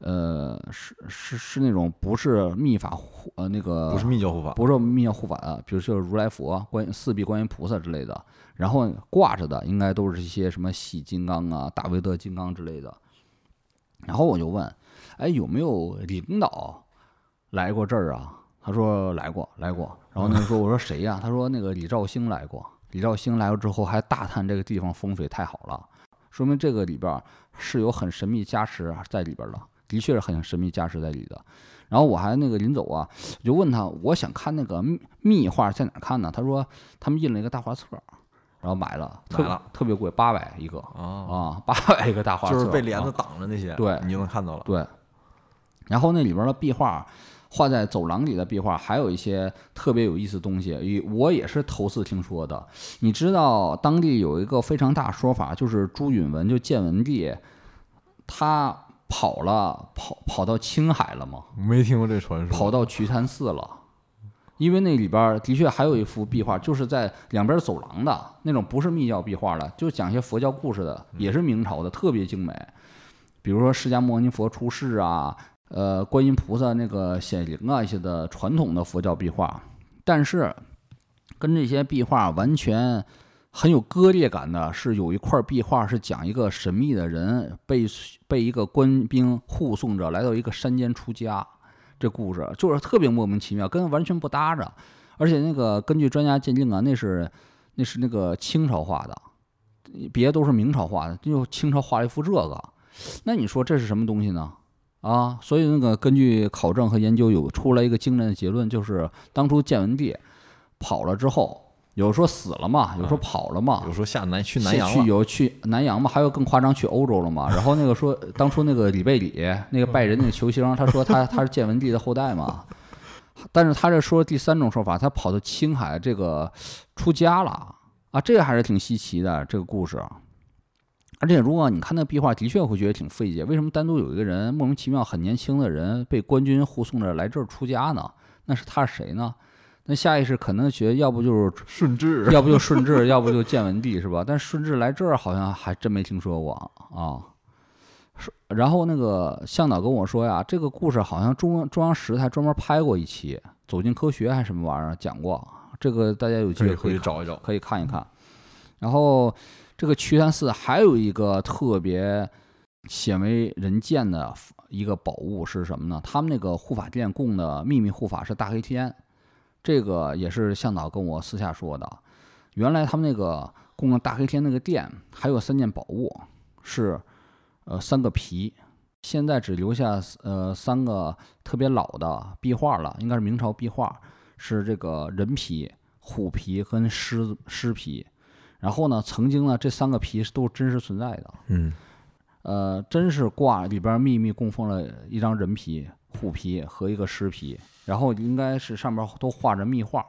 呃，是是是那种不是密法护呃那个不是密教护法，不是密教护法的，比如说如来佛、观四臂观音菩萨之类的，然后挂着的应该都是一些什么喜金刚啊、大威德金刚之类的。然后我就问，哎，有没有领导来过这儿啊？他说来过，来过。然后那个说，(laughs) 我说谁呀、他说那个李兆兴来过。李兆兴来了之后，还大叹这个地方风水太好了，说明这个里边儿是有很神秘加持在里边儿的，的确是很神秘加持在里的。然后我还那个临走啊，我就问他，我想看那个密密画在哪儿看呢？他说他们印了一个大画册，然后买了，特特别贵，八百一个啊，啊，(laughs) 八百一个大画册，就是被帘子啊挡着那些，对你就能看到了。对，然后那里边的壁画，画在走廊里的壁画，还有一些特别有意思的东西，也我也是头次听说的。你知道当地有一个非常大说法，就是朱允文就建文帝，他跑了，跑跑到青海了吗？没听过这传说。跑到瞿昙寺了。因为那里边儿的确还有一幅壁画，就是在两边走廊的那种，不是密教壁画的，就讲一些佛教故事的，也是明朝的，特别精美。比如说释迦牟尼佛出世啊，呃，观音菩萨那个显灵啊一些的传统的佛教壁画，但是跟这些壁画完全很有割裂感的是，有一块壁画是讲一个神秘的人被被一个官兵护送着来到一个山间出家，这故事就是特别莫名其妙，跟完全不搭着。而且那个根据专家鉴定啊，那是那是那个清朝画的，别都是明朝画的，就清朝画了一幅这个。那你说这是什么东西呢？啊，所以那个根据考证和研究，有出来一个惊人的结论，就是当初建文帝跑了之后，有说死了嘛，有说跑了嘛，有时候下南去南是洋了，去有去南洋嘛，还有更夸张去欧洲了嘛。(laughs) 然后那个说，当初那个里贝里那个拜仁那个球星，他说他 (laughs) 他是建文帝的后代嘛。但是他这说第三种说法，他跑到青海这个出家了啊，这个还是挺稀奇的这个故事。而且如果你看那壁画，的确会觉得挺费解，为什么单独有一个人莫名其妙很年轻的人被官军护送着来这儿出家呢？那是他是谁呢？那下意识可能觉得要不就是顺治要不就顺治，要不就建文帝，是吧？但顺治来这儿好像还真没听说过啊。是然后那个向导跟我说呀，这个故事好像中央中央十台专门拍过一期，《走进科学》还是什么玩意儿讲过，这个大家有机会可以找一找。可以看一看。然后这个瞿昙寺还有一个特别鲜为人见的一个宝物是什么呢？他们那个护法殿供的秘密护法是大黑天，这个也是向导跟我私下说的。原来他们那个供的大黑天那个殿还有三件宝物，是呃三个皮，现在只留下呃三个特别老的壁画了，应该是明朝壁画，是这个人皮、虎皮跟狮狮皮。然后呢，曾经呢这三个皮是都是真实存在的，嗯，呃，真是挂里边秘密供奉了一张人皮、虎皮和一个狮皮，然后应该是上面都画着密画。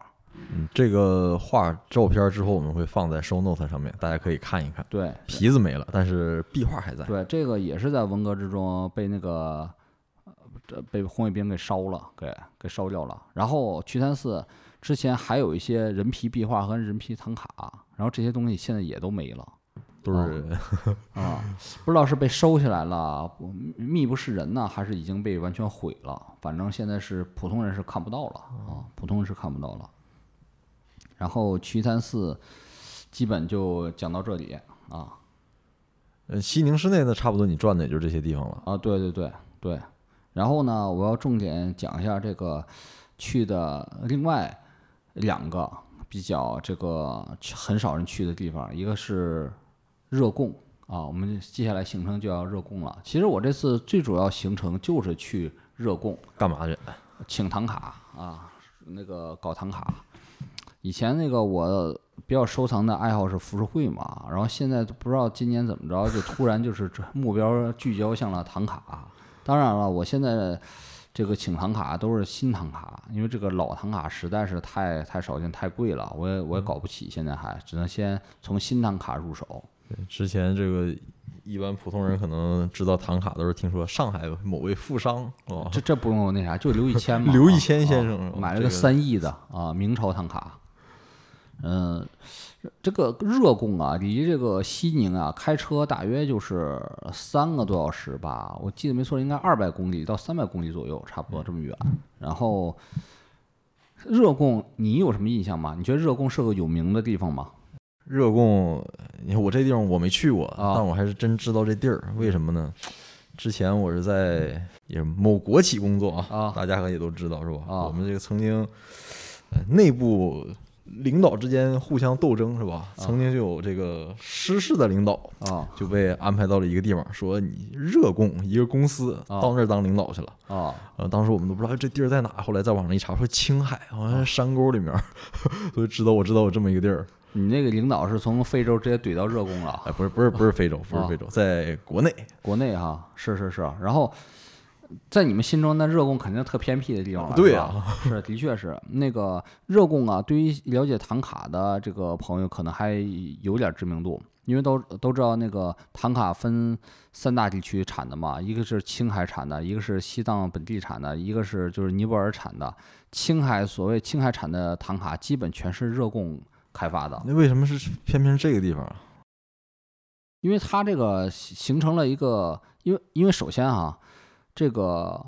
嗯，这个画照片之后我们会放在 show note 上面，大家可以看一看。对皮子没了，但是壁画还在。对，这个也是在文革之中被那个被红卫兵给烧了，给给烧掉了。然后瞿三寺之前还有一些人皮壁画和人皮唐卡，然后这些东西现在也都没了。都是啊，不知道是被收起来了，不密不是人呢，还是已经被完全毁了。反正现在是普通人是看不到了啊，普通人是看不到了。然后瞿昙寺基本就讲到这里啊呃西宁市内的，差不多你转的也就这些地方了。啊，对对对对。然后呢，我要重点讲一下这个去的另外两个比较这个很少人去的地方，一个是热贡啊，我们接下来行程就要热贡了。其实我这次最主要行程就是去热贡干嘛去？请唐卡啊，那个搞唐卡。以前那个我比较收藏的爱好是浮世绘嘛，然后现在不知道今年怎么着，就突然就是这目标聚焦向了唐卡。当然了，我现在这个请唐卡都是新唐卡，因为这个老唐卡实在是太太少见、太贵了，我也我也搞不起，现在还只能先从新唐卡入手。对，之前这个一般普通人可能知道唐卡都是听说上海某位富商哦，这这不用那啥，就刘一谦嘛，(laughs) 刘一谦先生哦买了个三亿的啊明朝唐卡。嗯，这个热贡啊，离这个西宁啊，开车大约就是三个多小时吧。我记得没错，应该二百公里到三百公里左右，差不多这么远。然后热贡，你有什么印象吗？你觉得热贡是个有名的地方吗？热贡，你看我这地方我没去过，啊但我还是真知道这地儿。为什么呢？之前我是在也某国企工作啊，啊大家可能也都知道是吧？啊我们这个曾经呃内部领导之间互相斗争是吧？曾经就有这个失事的领导啊就被安排到了一个地方，说你热贡一个公司啊到那儿当领导去了。啊呃，当时我们都不知道这地儿在哪，后来在网上一查，说青海，好像是山沟里面儿，(laughs) 所以知道我知道有这么一个地儿。你那个领导是从非洲直接怼到热贡了？哎，不是不是不是非洲，不是啊非洲，在国内。国内哈，是是是。然后在你们心中，那热贡肯定特偏僻的地方了，对啊是的确是那个热贡啊。对于了解唐卡的这个朋友，可能还有点知名度，因为都都知道那个唐卡分三大地区产的嘛，一个是青海产的，一个是西藏本地产的，一个是就是尼泊尔产的。青海所谓青海产的唐卡，基本全是热贡开发的。那为什么是偏偏这个地方啊？因为它这个形形成了一个，因为因为首先啊，这个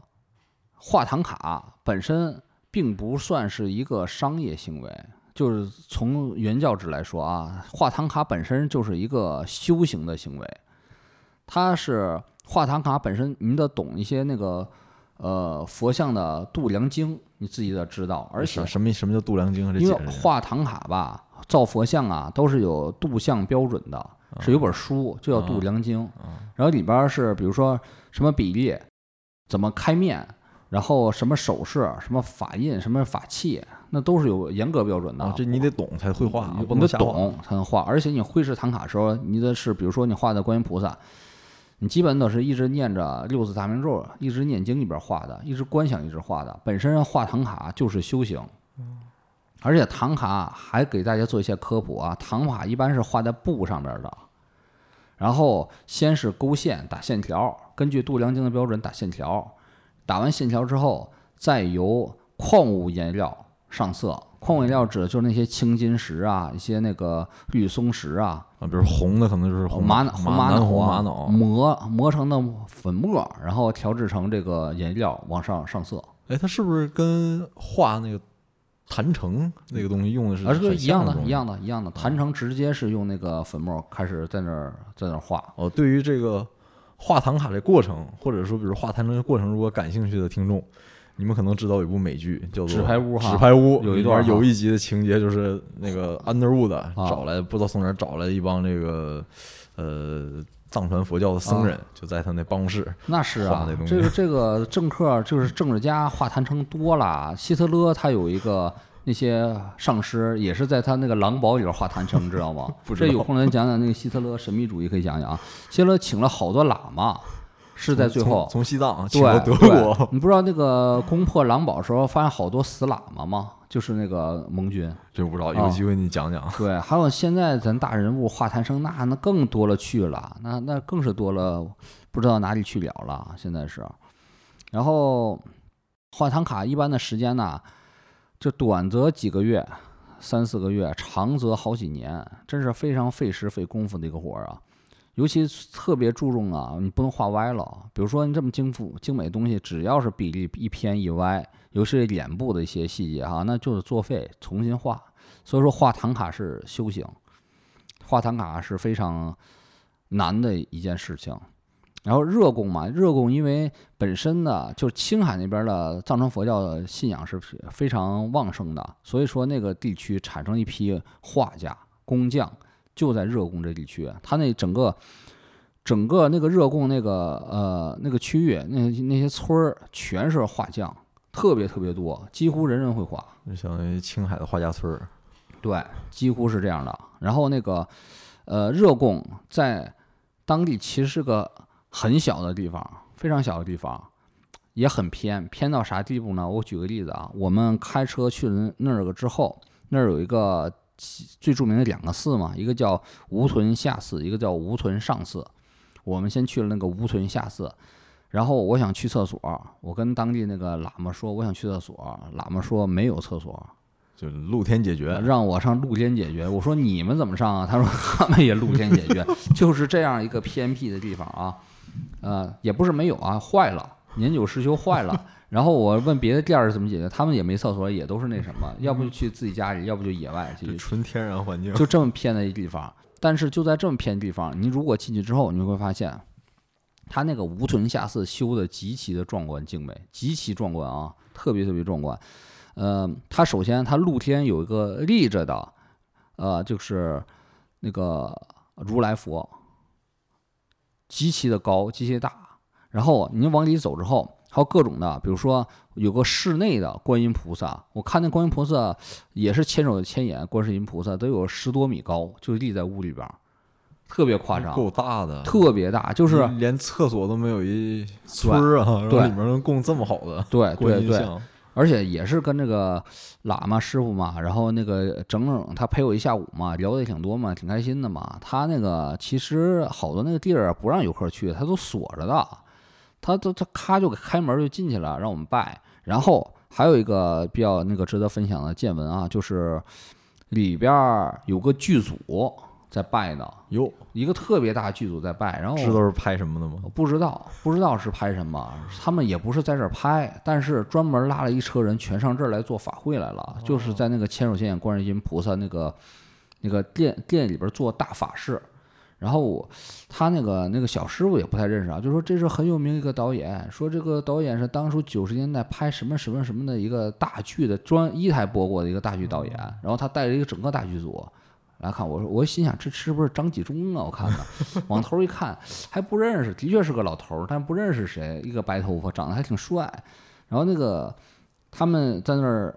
画唐卡本身并不算是一个商业行为，就是从原教旨来说啊，画唐卡本身就是一个修行的行为，它是画唐卡本身，你得懂一些那个呃佛像的度量经，你自己得知道，而且什什么什么叫度量经因为画唐卡吧，造佛像啊，都是有度像标准的，是有本书就叫《度量经》，然后里边儿是比如说什么比例，怎么开面，然后什么手势、什么法印、什么法器，那都是有严格标准的。啊，这你得懂才会画啊，你你得。懂才能画，而且你绘制唐卡的时候，你的是比如说你画的观音菩萨，你基本都是一直念着六字大明咒，一直念经一边画的，一直观想一直画的。本身画唐卡就是修行，而且唐卡还给大家做一些科普啊，唐卡一般是画在布上边的，然后先是勾线打线条，根据度量经的标准打线条，打完线条之后，再由矿物颜料上色。矿物颜料指的就是那些青金石啊，一些那个绿松石啊，啊，比如红的可能就是红玛瑙红玛瑙红啊玛瑙，磨磨成的粉末，然后调制成这个颜料往上上色，哎，它是不是跟画那个坛城那个东西用的是而是很一样的，一样的，一样的。坛城直接是用那个粉末开始在那儿在那儿画，哦，对于这个画唐卡这过程，或者说比如画坛城的过程，如果感兴趣的听众，你们可能知道有一部美剧叫做《纸牌屋哈纸牌屋有一段有一集的情节就是那个 Underwood 啊。找来不知道从哪儿找来一帮这个呃藏传佛教的僧人，就在他那办公室那是啊这个这个政客就是政治家画坛城多了。希特勒他有一个那些上师，也是在他那个狼堡里边画坛城，知道吗？(laughs) 这有空咱讲讲那个希特勒神秘主义，可以讲讲啊。希特勒请了好多喇嘛，是在最后从从西藏对请到德对国，你不知道那个攻破狼堡的时候，发现好多死喇嘛吗？就是那个盟军。这不知道，啊有机会你讲讲。(laughs) 对，还有现在咱大人物画坛生，那那更多了去了，那那更是多了，不知道哪里去了了。现在是，然后画唐卡一般的时间呢，就短则几个月，三四个月，长则好几年，真是非常费时费功夫的一个活儿啊。尤其特别注重啊，你不能画歪了。比如说你这么精复精美的东西，只要是比例一偏一歪，尤其是脸部的一些细节哈、那就是作废，重新画。所以说画唐卡是修行，画唐卡是非常难的一件事情。然后热贡嘛，热贡因为本身呢，就是青海那边的藏传佛教的信仰是非常旺盛的，所以说那个地区产生一批画家、工匠，就在热贡这地区。它那整个整个那个热贡那个呃那个区域，那那些村儿全是画匠，特别特别多，几乎人人会画。就相当于青海的画家村儿。对，几乎是这样的。然后那个呃热贡在当地其实是个。很小的地方，非常小的地方，也很偏，偏到啥地步呢？我举个例子啊，我们开车去了那儿个之后，那儿有一个最著名的两个寺嘛，一个叫吴屯下寺，一个叫吴屯上寺。我们先去了那个吴屯下寺，然后我想去厕所，我跟当地那个喇嘛说我想去厕所，喇嘛说没有厕所，就露天解决，让我上露天解决。我说你们怎么上啊？他说 (laughs) 他们也露天解决，就是这样一个偏僻的地方啊。呃，也不是没有啊，坏了，年久失修坏了。然后我问别的店儿怎么解决，他们也没厕所，也都是那什么，要不就去自己家里，要不就野外去。纯天然环境，就这么偏的一地方。但是就在这么偏的地方，你如果进去之后，你会发现，他那个无屯下寺修的极其的壮观精美，极其壮观啊，特别特别壮观。呃，他首先他露天有一个立着的，呃，就是那个如来佛。极其的高，极其大，然后您往里走之后，还有各种的，比如说有个室内的观音菩萨，我看那观音菩萨也是千手千眼，观世音菩萨都有十多米高，就立在屋里边，特别夸张，够大的，特别大，就是连厕所都没有一村儿啊，对，里面能供这么好的对对对。而且也是跟那个喇嘛师傅嘛，然后那个整整他陪我一下午嘛，聊的也挺多嘛，挺开心的嘛。他那个其实好多那个地儿不让游客去，他都锁着的，他他他咔就给开门就进去了，让我们拜。然后还有一个比较那个值得分享的见闻啊，就是里边有个剧组。在拜呢，哟，一个特别大剧组在拜，然后知道是拍什么的吗？不知道，不知道是拍什么。他们也不是在这儿拍，但是专门拉了一车人全上这儿来做法会来了，就是在那个千手千眼观世音菩萨那个那个殿殿里边做大法事。然后我他那个那个小师傅也不太认识啊，就说这是很有名一个导演，说这个导演是当初九十年代拍什么什么什么的一个大剧的专一台播过的一个大剧导演，然后他带着一个整个大剧组。来看，我说，我心想，这是不是张纪中啊？我看看，往头一看，还不认识，的确是个老头儿，但不认识谁，一个白头发，长得还挺帅。然后那个他们在那儿，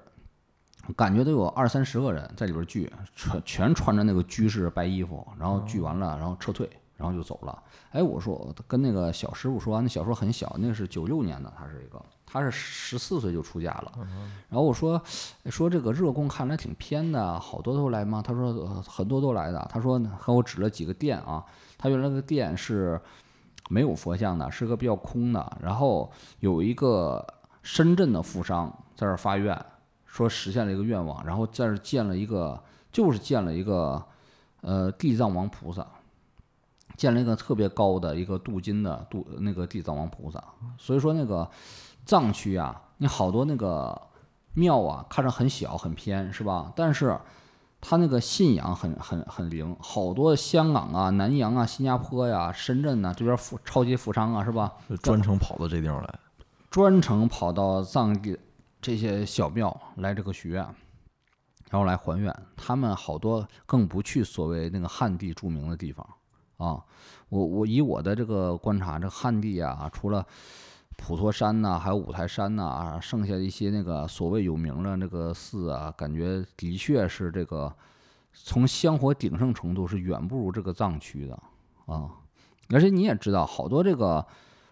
感觉都有二三十个人在里边聚，全全穿着那个居士白衣服，然后聚完了，然后撤退，然后就走了。哎，我说，跟那个小师傅说，那小时候很小，那是九六年的，他是一个。他是十四岁就出家了，然后我说说这个热贡看来挺偏的，好多都来吗？他说很多都来的。他说和我指了几个店啊，他原来那个店是没有佛像的，是个比较空的。然后有一个深圳的富商在这儿发愿，说实现了一个愿望，然后在这儿建了一个，就是建了一个呃地藏王菩萨，建了一个特别高的一个镀金的镀那个地藏王菩萨。所以说那个。藏区啊，你好多那个庙啊，看着很小很偏，是吧？但是他那个信仰很很很灵，好多香港啊、南洋啊、新加坡呀、深圳呐这边富超级富商啊，是吧？专程跑到这地方来，专程跑到藏地这些小庙来这个许愿，然后来还愿。他们好多更不去所谓那个汉地著名的地方啊。我我以我的这个观察，这汉地啊，除了普陀山呐，还有五台山呐，啊，剩下一些那个所谓有名的那个寺啊，感觉的确是这个从香火鼎盛程度是远不如这个藏区的啊。而且你也知道，好多这个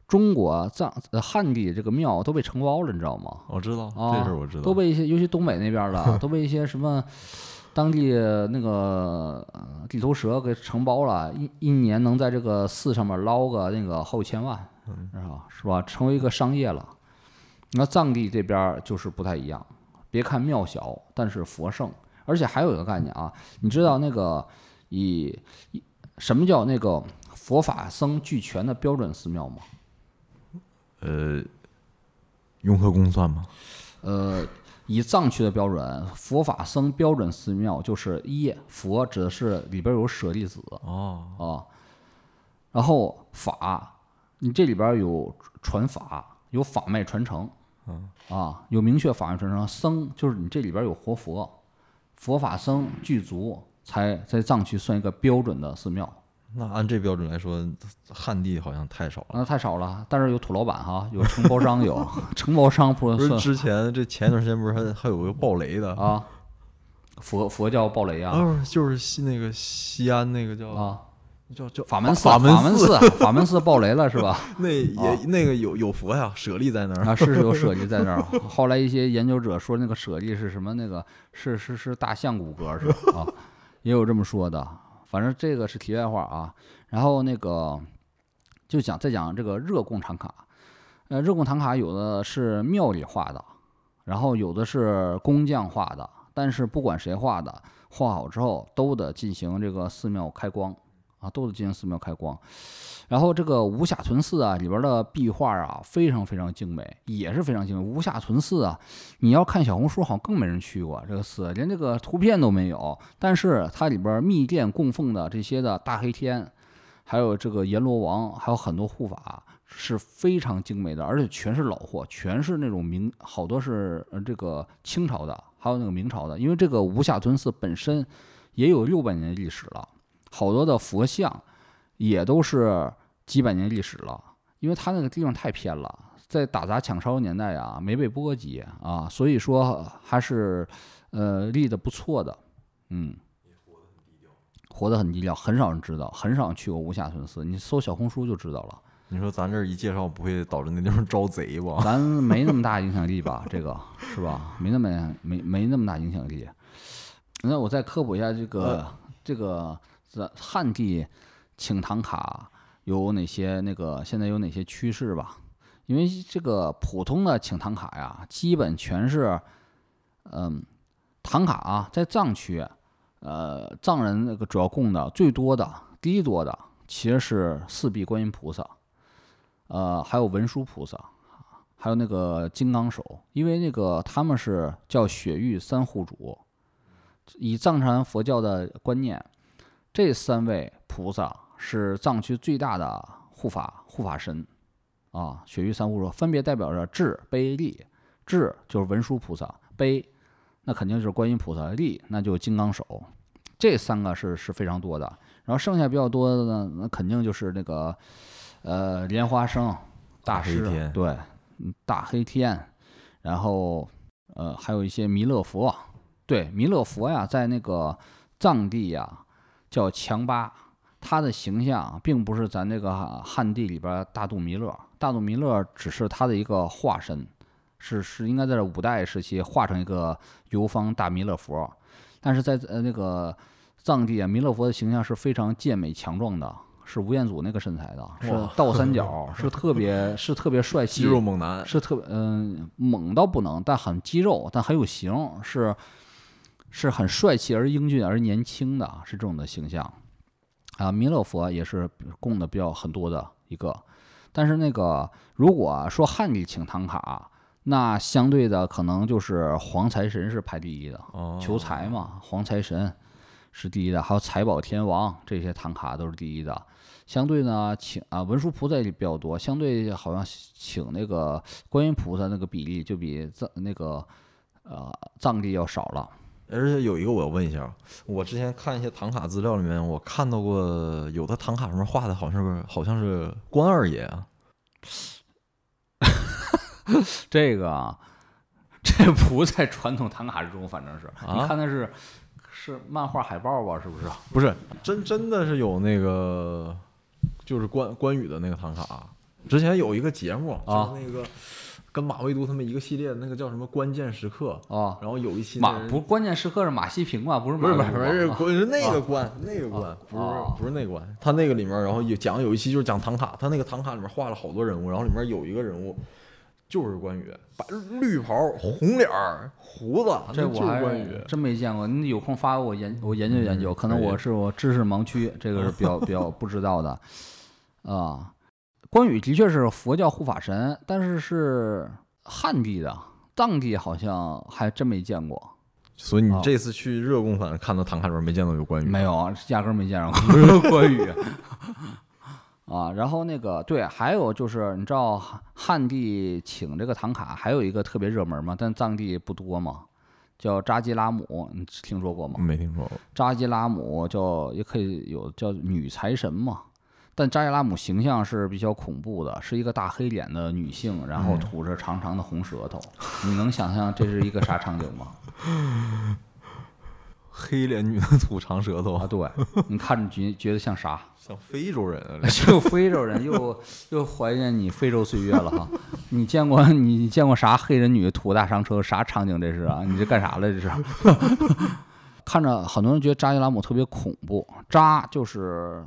中国藏汉地这个庙都被承包了，你知道吗？我知道，这事我知道，都被一些，尤其东北那边的，(laughs) 都被一些什么当地那个地头蛇给承包了，一一年能在这个寺上面捞个那个好几千万。是吧？是吧？成为一个商业了。那藏地这边就是不太一样。别看庙小，但是佛圣。而且还有一个概念啊，你知道那个以什么叫那个佛法僧俱全的标准寺庙吗？呃，雍和宫算吗？呃，以藏区的标准，佛法僧标准寺庙就是一佛指的是里边有舍利子哦啊，然后法。你这里边有传法，有法脉传承，嗯啊，有明确法脉传承。僧就是你这里边有活佛，佛法僧具足，才在藏区算一个标准的寺庙。那按这标准来说，旱地好像太少了。那太少了，但是有土老板哈，有承包商有，(laughs) 承包商不不是算之前这前一段时间不是还还有个爆雷的啊。佛佛教暴雷啊啊，就是西那个西安那个叫啊，叫叫法门寺法门寺，法门寺爆雷了是吧？(laughs) 那也那个有有佛呀，舍利在那儿啊，是是有舍利在那儿。(laughs) 后来一些研究者说那个舍利是什么？那个是是是大象骨骼是吧？啊，也有这么说的。反正这个是题外话啊。然后那个就讲再讲这个热贡唐卡，呃，热贡唐卡有的是庙里画的，然后有的是工匠画的。但是不管谁画的，画好之后都得进行这个寺庙开光啊，都是进行寺庙开光。然后这个无下屯寺啊里边的壁画啊非常非常精美，也是非常精美。无下屯寺啊，你要看小红书好像更没人去过这个寺，连这个图片都没有。但是它里边密殿供奉的这些的大黑天，还有这个阎罗王，还有很多护法是非常精美的，而且全是老货，全是那种明，好多是这个清朝的。还有那个明朝的，因为这个无下屯寺本身也有六百年历史了，好多的佛像也都是几百年历史了。因为它那个地方太偏了，在打砸抢烧年代啊，没被波及啊，所以说还是呃立的不错的，嗯，活得很低调，很少人知道，很少人去过无下屯寺，你搜小红书就知道了。你说咱这一介绍，不会导致那地方招贼吧？(laughs) 咱没那么大影响力吧？这个是吧？没那么没没那么大影响力。那我再科普一下这个这个汉地请唐卡有哪些那个现在有哪些趋势吧？因为这个普通的请唐卡呀，基本全是嗯唐卡啊，在藏区，呃藏人那个主要供的最多的第一多的其实是四臂观音菩萨。呃，还有文殊菩萨，还有那个金刚手，因为那个他们是叫雪域三护主，以藏传佛教的观念，这三位菩萨是藏区最大的护法护法神啊。雪域三护主分别代表着智、悲、力。智就是文殊菩萨，悲那肯定就是观音菩萨，力那就是金刚手。这三个是是非常多的，然后剩下比较多的呢，那肯定就是那个。呃，莲花生大师对，大黑天，然后呃，还有一些弥勒佛，对，弥勒佛呀，在那个藏地呀叫强巴，他的形象并不是咱那个汉地里边大肚弥勒，大肚弥勒只是他的一个化身，是是应该在这五代时期化成一个游方大弥勒佛，但是在呃那个藏地啊，弥勒佛的形象是非常健美强壮的。是吴彦祖那个身材的，是倒三 (laughs) 角，是特别是特别帅气，肌肉猛男，是特别嗯猛倒不能，但很肌肉，但很有型，是是很帅气而英俊而年轻的，是这种的形象啊。弥勒佛也是供的比较很多的一个，但是那个如果说汉地请唐卡，那相对的可能就是黄财神是排第一的，求财嘛，黄财神是第一的，还有财宝天王这些唐卡都是第一的。相对呢，请啊文殊菩萨也比较多，相对好像请那个观音菩萨那个比例就比藏那个呃藏地要少了。而且有一个我要问一下，我之前看一些唐卡资料里面，我看到过有的唐卡上面画的好像是好像是关二爷啊。(laughs) 这个这不在传统唐卡之中，反正是你看的是是漫画海报吧？是不是？(laughs) 不是，真真的是有那个。就是关关羽的那个唐卡，之前有一个节目，就是那个跟马未都他们一个系列的，那个叫什么关键时刻啊。然后有一期马不关键时刻是马西平嘛，不是不是不是不是那个关那个关不是不是那个关，他那个里面然后有讲有一期就是讲唐卡，他那个唐卡里面画了好多人物，然后里面有一个人物就是关羽，白绿袍红脸胡子，这我还真没见过，你有空发给我研我研究研究，可能我是我知识盲区，这个是比较 (laughs) 比较不知道的。啊，关羽的确是佛教护法神，但是是汉地的，藏地好像还真没见过。所以你这次去热贡反正看到唐卡里边没见到有关羽，没有啊，压根没见着过 (laughs) (laughs) 关羽。啊，然后那个对，还有就是你知道汉汉地请这个唐卡，还有一个特别热门嘛？但藏地不多嘛，叫扎基拉姆，你听说过吗？没听说过。扎基拉姆叫也可以有叫女财神嘛，但扎伊拉姆形象是比较恐怖的，是一个大黑脸的女性，然后吐着长长的红舌头。你能想象这是一个啥场景吗？(laughs) 黑脸女的吐长舌头啊，对，(laughs) 你看着觉觉得像啥？像非洲人啊，(laughs) 就非洲人，又又怀念你非洲岁月了哈。你见过你见过啥黑人女吐大长舌头啥场景？这是啊，你这干啥了？这是？看着很多人觉得扎伊拉姆特别恐怖，扎就是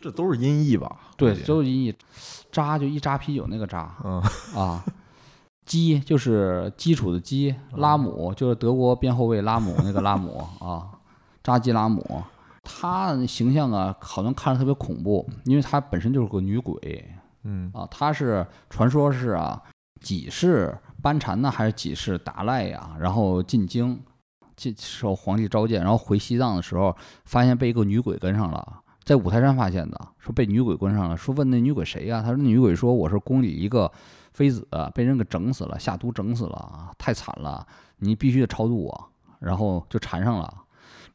这都是音译吧？对，都是音译。扎就一扎啤酒那个扎，嗯啊，基就是基础的基，拉姆就是德国边后卫拉姆那个拉姆啊，扎基拉姆，他形象啊，好像看着特别恐怖，因为他本身就是个女鬼，嗯啊，他是传说是啊几世班禅呢，还是几世达赖呀？然后进京，进受皇帝召见，然后回西藏的时候，发现被一个女鬼跟上了。在五台山发现的，说被女鬼关上了，说问那女鬼谁呀？他说那女鬼说我是宫里一个妃子，被人给整死了，下毒整死了，太惨了，你必须得超度我。然后就缠上了，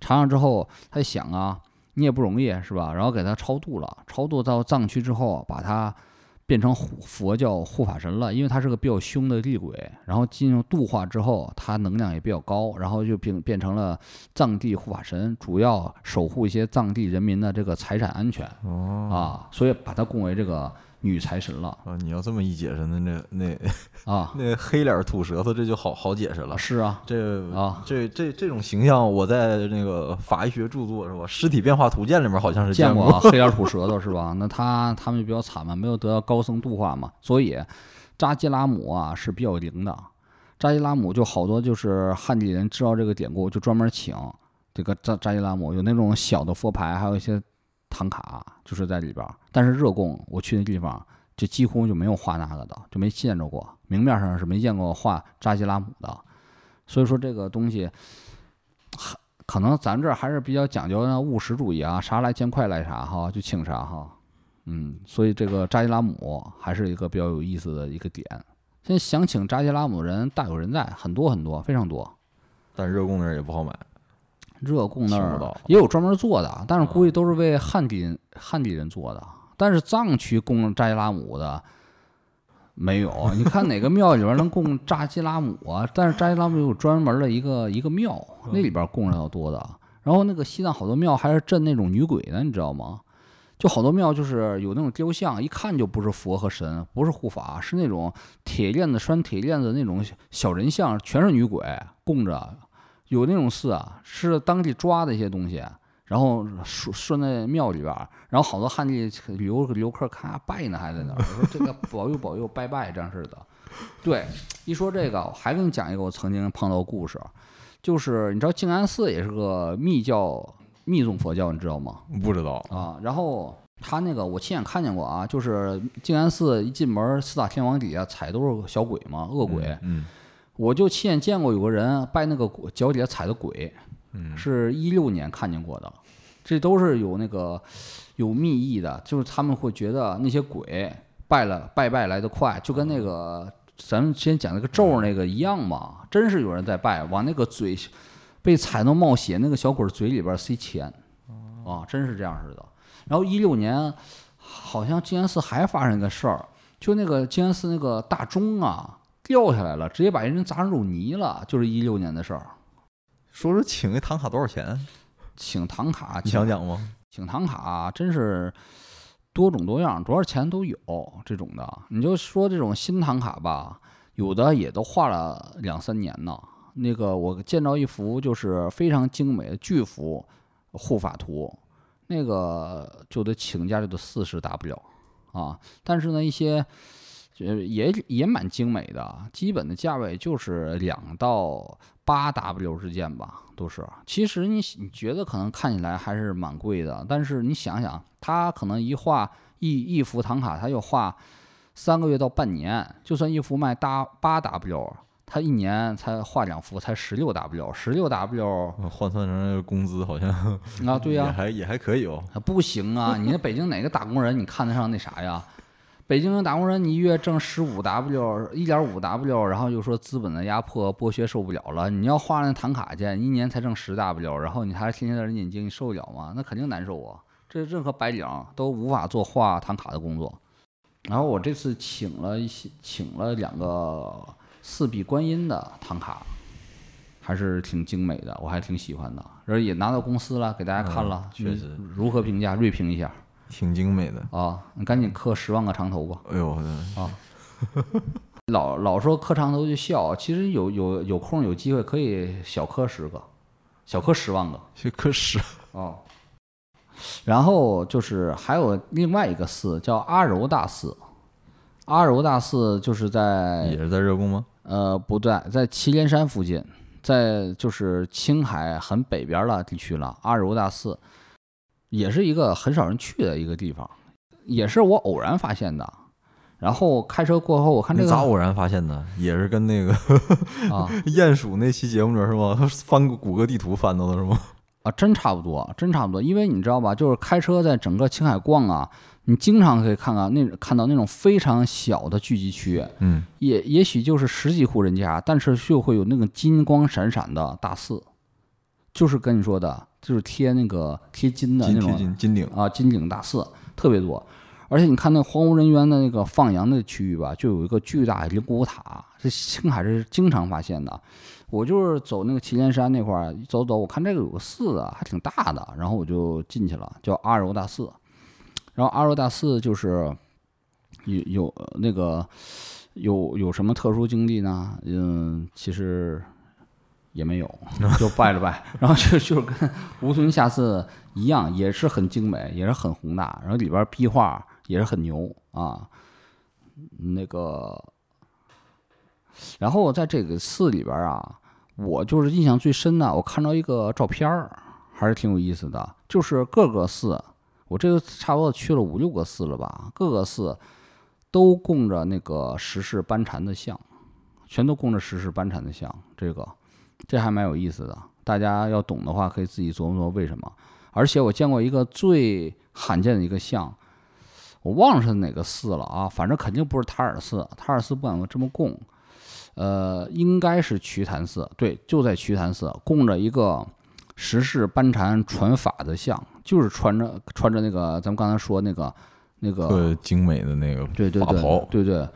缠上之后，他想啊，你也不容易是吧？然后给他超度了，超度到藏区之后，把他变成护佛教护法神了，因为他是个比较凶的厉鬼。然后进入度化之后，他能量也比较高，然后就变变成了藏地护法神，主要守护一些藏地人民的这个财产安全哦啊，所以把他供为这个女财神了啊！你要这么一解释，那那那啊。(laughs) 那黑脸吐舌头，这就好好解释了。是啊，这啊这这这种形象，我在那个法医学著作是吧，《尸体变化图鉴》里面好像是见过见啊，(laughs) 黑脸吐舌头是吧？那他他们就比较惨嘛，没有得到高僧度化嘛，所以扎基拉姆啊是比较灵的。扎基拉姆就好多就是汉地人知道这个典故，就专门请这个扎扎基拉姆，有那种小的佛牌，还有一些唐卡，就是在里边。但是热贡我去那地方就几乎就没有画那个的，就没见着过，明面上是没见过画扎基拉姆的。所以说这个东西。可能咱这还是比较讲究那务实主义啊，啥来钱快来啥哈，就请啥哈，嗯，所以这个扎基拉姆还是一个比较有意思的一个点。现在想请扎基拉姆的人大有人在，很多很多，非常多。但热贡那儿也不好买，热贡那儿也有专门做的，但是估计都是为汉地人汉地人做的。但是藏区供扎基拉姆的没有，(laughs) 你看哪个庙里边能供扎基拉姆啊？但是扎基拉姆有专门的一个一个庙，那里边供人要多的。然后那个西藏好多庙还是镇那种女鬼的，你知道吗？就好多庙就是有那种雕像，一看就不是佛和神，不是护法，是那种铁链子拴铁链子那种小人像，全是女鬼供着。有那种寺啊，是当地抓的一些东西，然后顺顺在庙里边儿，然后好多汉地旅游游客看拜呢，还在那儿说这个保佑保佑拜拜这样式的。对，一说这个，我还给你讲一个我曾经碰到的故事，就是你知道静安寺也是个密教密宗佛教，你知道吗？不知道啊，然后他那个我亲眼看见过啊，就是静安寺一进门，四大天王底下踩都是小鬼嘛，恶鬼。嗯我就亲眼见过有个人拜那个鬼脚底下踩的鬼，嗯是一六年看见过的，这都是有那个有密意的，就是他们会觉得那些鬼拜了拜拜来的快，就跟那个咱们之前讲那个咒那个一样嘛，真是有人在拜，往那个嘴被踩到冒血那个小鬼嘴里边塞钱，啊，真是这样似的。然后一六年好像静安寺还发生一个事儿，就那个静安寺那个大钟啊掉下来了，直接把人砸成肉泥了，就是一六年的事儿。说说请个唐卡多少钱？请唐卡，你想讲吗？请唐卡真是多种多样，多少钱都有这种的。你就说这种新唐卡吧，有的也都画了两三年呢。那个我见着一幅就是非常精美的巨幅护法图，那个就得请价就得四十 W 啊。但是呢，一些呃也也蛮精美的，基本的价位就是两到八 W 之间吧，都是。其实你你觉得可能看起来还是蛮贵的，但是你想想，他可能一画一一幅唐卡，他要画三个月到半年，就算一幅卖八八 W，他一年才画两幅，才十六 W，十六 W 换算成工资好像啊，对呀、(laughs) 也还也还可以哦。啊不行啊！你那北京哪个打工人，你看得上那啥呀？北京的打工人，你一月挣十五 W，一点五 W，然后又说资本的压迫、剥削受不了了。你要花那唐卡去，一年才挣十 W，然后你还天天在这念经，你受得了吗？那肯定难受啊！这任何白领都无法做画唐卡的工作。然后我这次请了一些，请了两个四臂观音的唐卡，还是挺精美的，我还挺喜欢的。然后也拿到公司了，给大家看了，嗯确实如何评价？锐评一下挺精美的。啊！你赶紧刻十万个长头吧！哎呦，(laughs) 老老说磕长头就笑，其实有有有空有机会可以小磕十个，小磕十万个这可是哦。然后就是还有另外一个寺叫阿柔大寺，阿柔大寺就是在也是在热贡吗？呃不对，在祁连山附近，在就是青海很北边的地区了。阿柔大寺也是一个很少人去的一个地方，也是我偶然发现的。然后开车过后，我看这个你咋偶然发现的？也是跟那个 (laughs) 啊鼹鼠那期节目里是吗？他翻谷歌地图翻到的是吗？啊，真差不多，真差不多。因为你知道吧，就是开车在整个青海逛啊，你经常可以看看那看到那种非常小的聚集区，嗯，也也许就是十几户人家，但是就会有那个金光闪闪的大寺，就是跟你说的，就是贴那个贴金的那种金金顶，啊，金顶大寺特别多。而且你看那荒无人烟的那个放羊的区域吧，就有一个巨大的灵骨塔，这青海是经常发现的。我就是走那个祁连山那块儿走走，我看这个有个寺啊，还挺大的，然后我就进去了，叫阿柔大寺。然后阿柔大寺就是有有呃那个有有什么特殊经历呢？嗯，其实也没有，(laughs) 就拜了拜，然后就就是跟吴屯下寺一样，也是很精美，也是很宏大，然后里边壁画也是很牛啊，那个，然后在这个寺里边啊，我就是印象最深的，我看到一个照片儿，还是挺有意思的，就是各个寺，我这个差不多去了五六个寺了吧，各个寺都供着那个十世班禅的像，全都供着十世班禅的像，这个这还蛮有意思的。大家要懂的话，可以自己琢磨琢磨为什么。而且我见过一个最罕见的一个像，我忘了是哪个寺了啊，反正肯定不是塔尔寺，塔尔寺不敢这么供，呃，应该是瞿昙寺，对，就在瞿昙寺供着一个十世班禅传法的像，就是穿着穿着那个咱们刚才说那个那个特精美的那个对对对对对，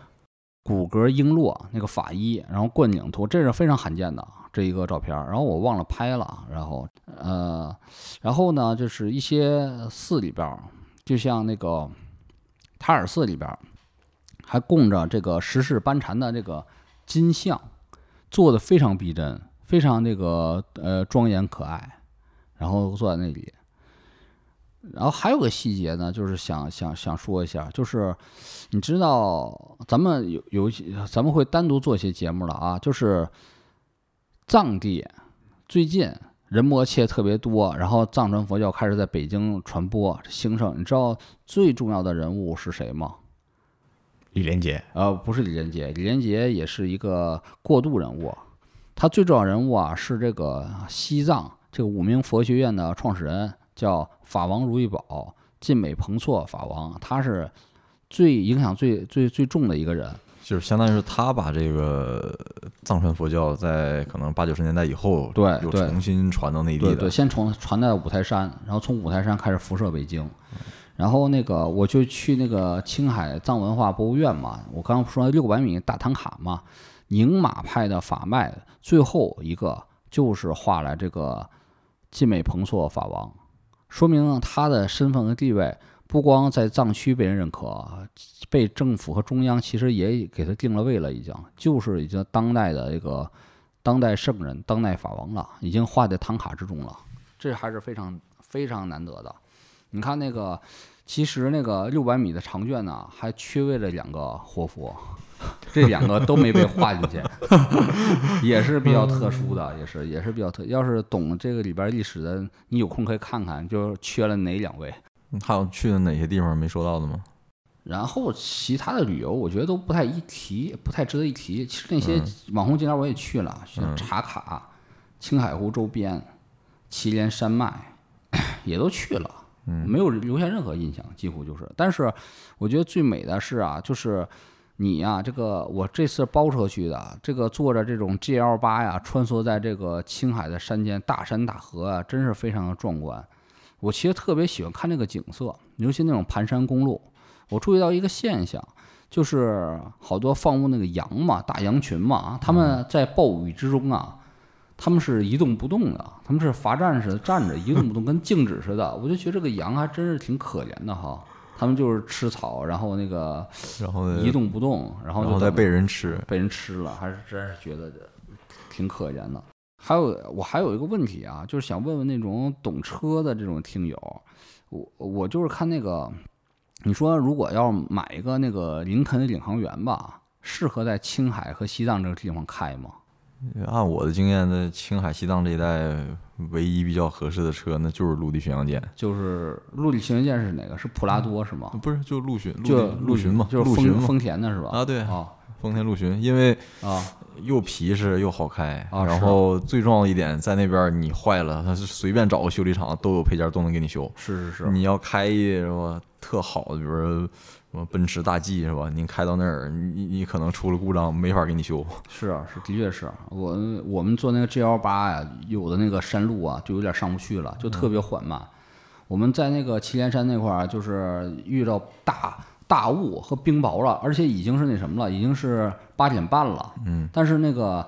骨骼璎珞那个法衣，然后冠领图，这是非常罕见的这一个照片儿。然后我忘了拍了，然后呃，然后呢，就是一些寺里边儿，就像那个塔尔寺里边儿，还供着这个十世班禅的这个金像，做的非常逼真，非常那个呃庄严可爱，然后坐在那里。然后还有个细节呢，就是想想想说一下，就是你知道咱们有有一些咱们会单独做一些节目了啊，就是藏地最近人魔切特别多，然后藏传佛教开始在北京传播兴盛。你知道最重要的人物是谁吗？李连杰，呃，不是李连杰，李连杰也是一个过渡人物。他最重要人物啊是这个西藏这个五明佛学院的创始人，叫法王如意宝晋美彭措法王，他是最影响最最最重的一个人。就是相当于是他把这个藏传佛教在可能八九十年代以后，又对又重新传到内地的对对，，先从传到五台山，然后从五台山开始辐射北京，然后那个我就去那个青海藏文化博物院嘛，我刚刚不说六百米大唐卡嘛，宁玛派的法脉最后一个就是画了这个晋美彭措法王，说明他的身份和地位不光在藏区被人认可，被政府和中央其实也给他定了位了，已经就是已经当代的这个当代圣人、当代法王了，已经画在唐卡之中了，这还是非常非常难得的。你看那个，其实那个六百米的长卷呢，还缺位了两个活佛，这两个都没被画进去，也是比较特殊的，也是也是比较特。要是懂这个里边历史的，你有空可以看看，就缺了哪两位。还有去的哪些地方没说到的吗？然后其他的旅游，我觉得都不太一提，不太值得一提。其实那些网红景点我也去了，像茶卡、青海湖周边、祁连山脉 (coughs) 也都去了，没有留下任何印象，几乎就是。但是我觉得最美的是啊，就是你呀，这个我这次包车去的，这个坐着这种 GL 八呀，穿梭在这个青海的山间，大山大河啊，真是非常的壮观。我其实特别喜欢看那个景色，尤其那种盘山公路。我注意到一个现象，就是好多放牧那个羊嘛，大羊群嘛，他们在暴雨之中啊，他们是一动不动的，他们是罚站似的站着一动不动，跟静止似的。我就觉得这个羊还真是挺可怜的哈，他们就是吃草，然后那个然后一动不动，然后就然后再被人吃。被人吃了，还是真是觉得挺可怜的。还有我还有一个问题啊，就是想问问那种懂车的这种听友，我我就是看那个，你说如果要买一个那个林肯的领航员吧，适合在青海和西藏这个地方开吗？按我的经验，在青海、西藏这一带，唯一比较合适的车，那就是陆地巡洋舰。就是陆地巡洋舰是哪个？是普拉多是吗？不是，就陆巡，就陆巡嘛，就是。丰丰田的是吧？啊，对，啊丰田陆巡，因为啊又皮实又好开，啊然后最重要一点，在那边你坏了，它是随便找个修理厂都有配件都能给你修。是是是，你要开一什么，特好的，比如说什么奔驰大 G 是吧？你开到那儿，你你可能出了故障没法给你修。是啊是，的确是我我们坐那个 GL 八呀，有的那个山路啊，就有点上不去了，就特别缓慢。我们在那个祁连山那块儿啊，就是遇到大大雾和冰雹了，而且已经是那什么了，已经是八点半了。嗯，但是那个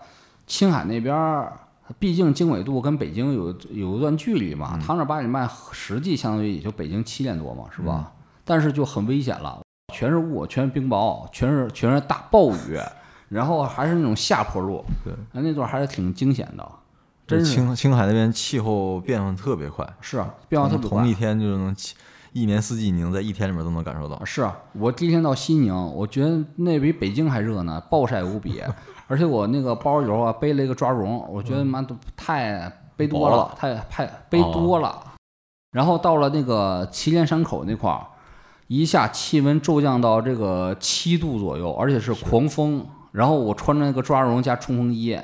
青海那边儿，毕竟经纬度跟北京有有一段距离嘛，他那八点半实际相当于也就北京七点多嘛，是吧？但是就很危险了，全是雾，全是冰雹，全是全是大暴雨，(laughs) 然后还是那种下坡路，对，哎那段还是挺惊险的，真是青青海那边气候变化特别快，是啊，变化特别快同同一。天就能起，一年四季你能在一天里面都能感受到。是啊，我第一天到西宁，我觉得那比北京还热呢，暴晒无比。(laughs) 而且我那个包里头啊背了一个抓绒，我觉得妈都太背多了了，太太背多了。然后到了那个祁连山口那块儿，一下气温骤降到这个七度左右，而且是狂风。然后我穿着那个抓绒加冲锋衣，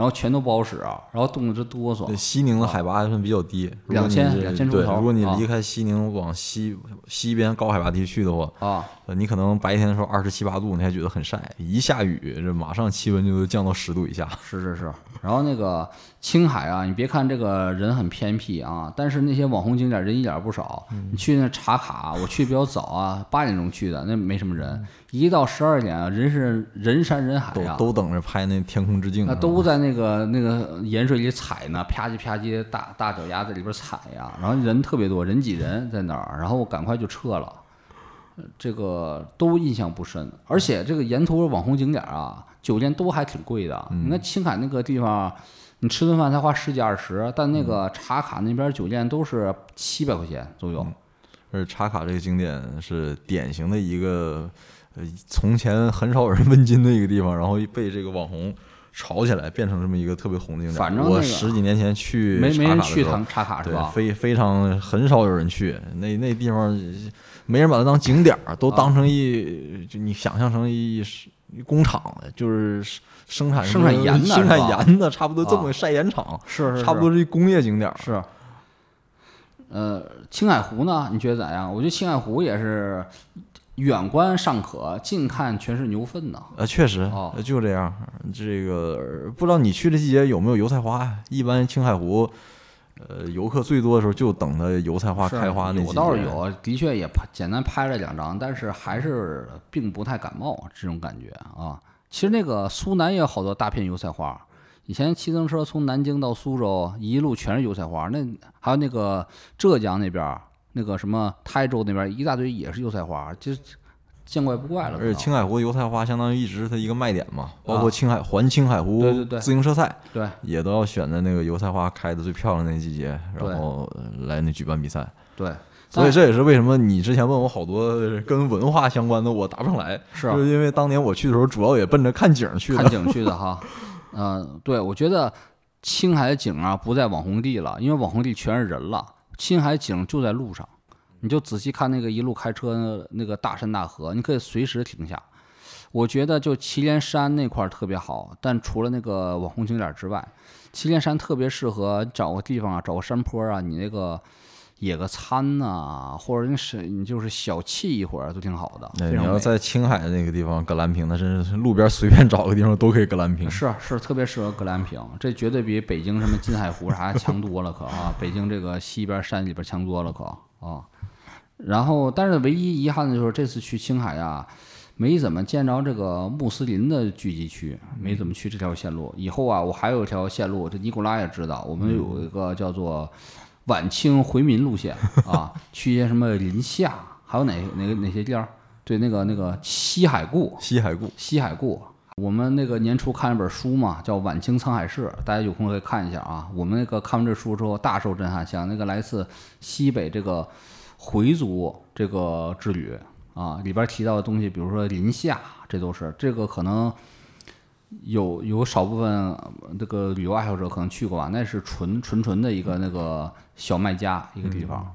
然后全都不好使啊，然后冻得直哆嗦对，。西宁的海拔还算比较低，如果你2000是2000出对，头如果你啊离开西宁往西西边高海拔地区的话，啊，呃你可能白天的时候二十七八度，你还觉得很晒，一下雨，这马上气温就降到十度以下。是是是，然后那个青海啊，你别看这个人很偏僻啊，但是那些网红景点人一点儿不少。你去那茶卡，我去比较早啊，八点钟去的，那没什么人。一到十二点啊，人是人山人海都呀、都等着拍那天空之镜那呢，都在那个那个盐水里踩呢，啪叽啪叽，大大脚丫在里边踩呀，然后人特别多，人挤人在那儿，然后我赶快就撤了。呃这个都印象不深，而且这个沿途网红景点啊，酒店都还挺贵的。你看青海那个地方，你吃顿饭才花十几二十，但那个茶卡那边酒店都是七百块钱左右。而茶卡这个景点是典型的一个，呃，从前很少有人问津的一个地方，然后被这个网红炒起来，变成这么一个特别红的景点。我反正那个十几年前去没没人去趟茶卡是，吧？非非常很少有人去，那那地方没人把它当景点儿，都当成一、就你想象成一一工厂，就是生产生产盐的生产盐的，差不多这么啊个晒盐厂，是是差不多是一工业景点儿。是，呃，青海湖呢？你觉得咋样？我觉得青海湖也是远观尚可，近看全是牛粪呢。呃，确实，就这样。这个不知道你去的季节有没有油菜花呀？一般青海湖，呃，游客最多的时候就等它油菜花开花那季节。有倒是有，的确也拍简单拍了两张，但是还是并不太感冒这种感觉啊。其实那个苏南也有好多大片油菜花，以前骑自行车从南京到苏州，一路全是油菜花。那还有那个浙江那边儿，那个什么台州那边儿一大堆也是油菜花，就是见怪不怪了。而且青海湖的油菜花相当于一直是它一个卖点嘛，包括啊青海环青海湖自行车赛。对也都要选在那个油菜花开的最漂亮的那季节，然后呃来那举办比赛。对，所以这也是为什么你之前问我好多跟文化相关的，我答不上来，是啊就是因为当年我去的时候，主要也奔着看景儿去的看。景去的哈。嗯、对，我觉得青海的景啊不在网红地了，因为网红地全是人了，青海景就在路上，你就仔细看那个一路开车那个大山大河，你可以随时停下。我觉得就祁连山那块儿特别好，但除了那个网红景点之外，祁连山特别适合找个地方啊，找个山坡啊，你那个野个餐呐、或者你是你就是小憩一会儿都挺好的。哎你要在青海那个地方格兰屏，那真是路边随便找个地方都可以格兰屏。是啊是特别适合格兰屏，这绝对比北京什么金海湖啥强多了可啊！北京这个西边山里边强多了可啊。然后，但是唯一遗憾的就是这次去青海啊，没怎么见着这个穆斯林的聚集区，没怎么去这条线路。以后啊，我还有一条线路，这尼古拉也知道，我们有一个叫做晚清回民路线啊，(laughs) 去一些什么临夏，还有哪哪个哪些地儿？对，那个那个西海固，西海固，西海固。我们那个年初看一本书嘛，叫《晚清沧海市》，大家有空可以看一下啊。我们那个看完这书之后大受震撼，想那个来自西北这个回族这个之旅啊，里边提到的东西，比如说临夏，这都是这个可能有有少部分呃这个旅游爱好者可能去过吧，那是纯纯纯的一个那个小卖家一个地方。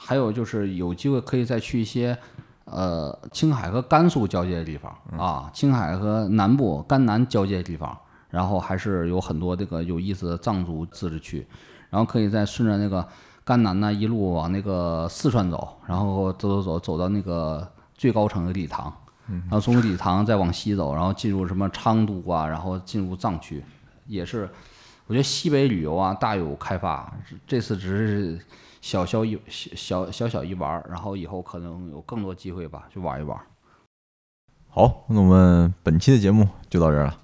还有就是有机会可以再去一些呃青海和甘肃交界的地方啊，青海和南部甘南交界的地方，然后还是有很多这个有意思的藏族自治区，然后可以再顺着那个甘南呢一路往那个四川走，然后走走走走到那个最高城的理塘，然后从理塘再往西走，然后进入什么昌都啊，然后进入藏区，也是我觉得西北旅游啊大有开发，这次只是小小一小小小一玩儿，然后以后可能有更多机会吧，去玩一玩。好，那我们本期的节目就到这儿了。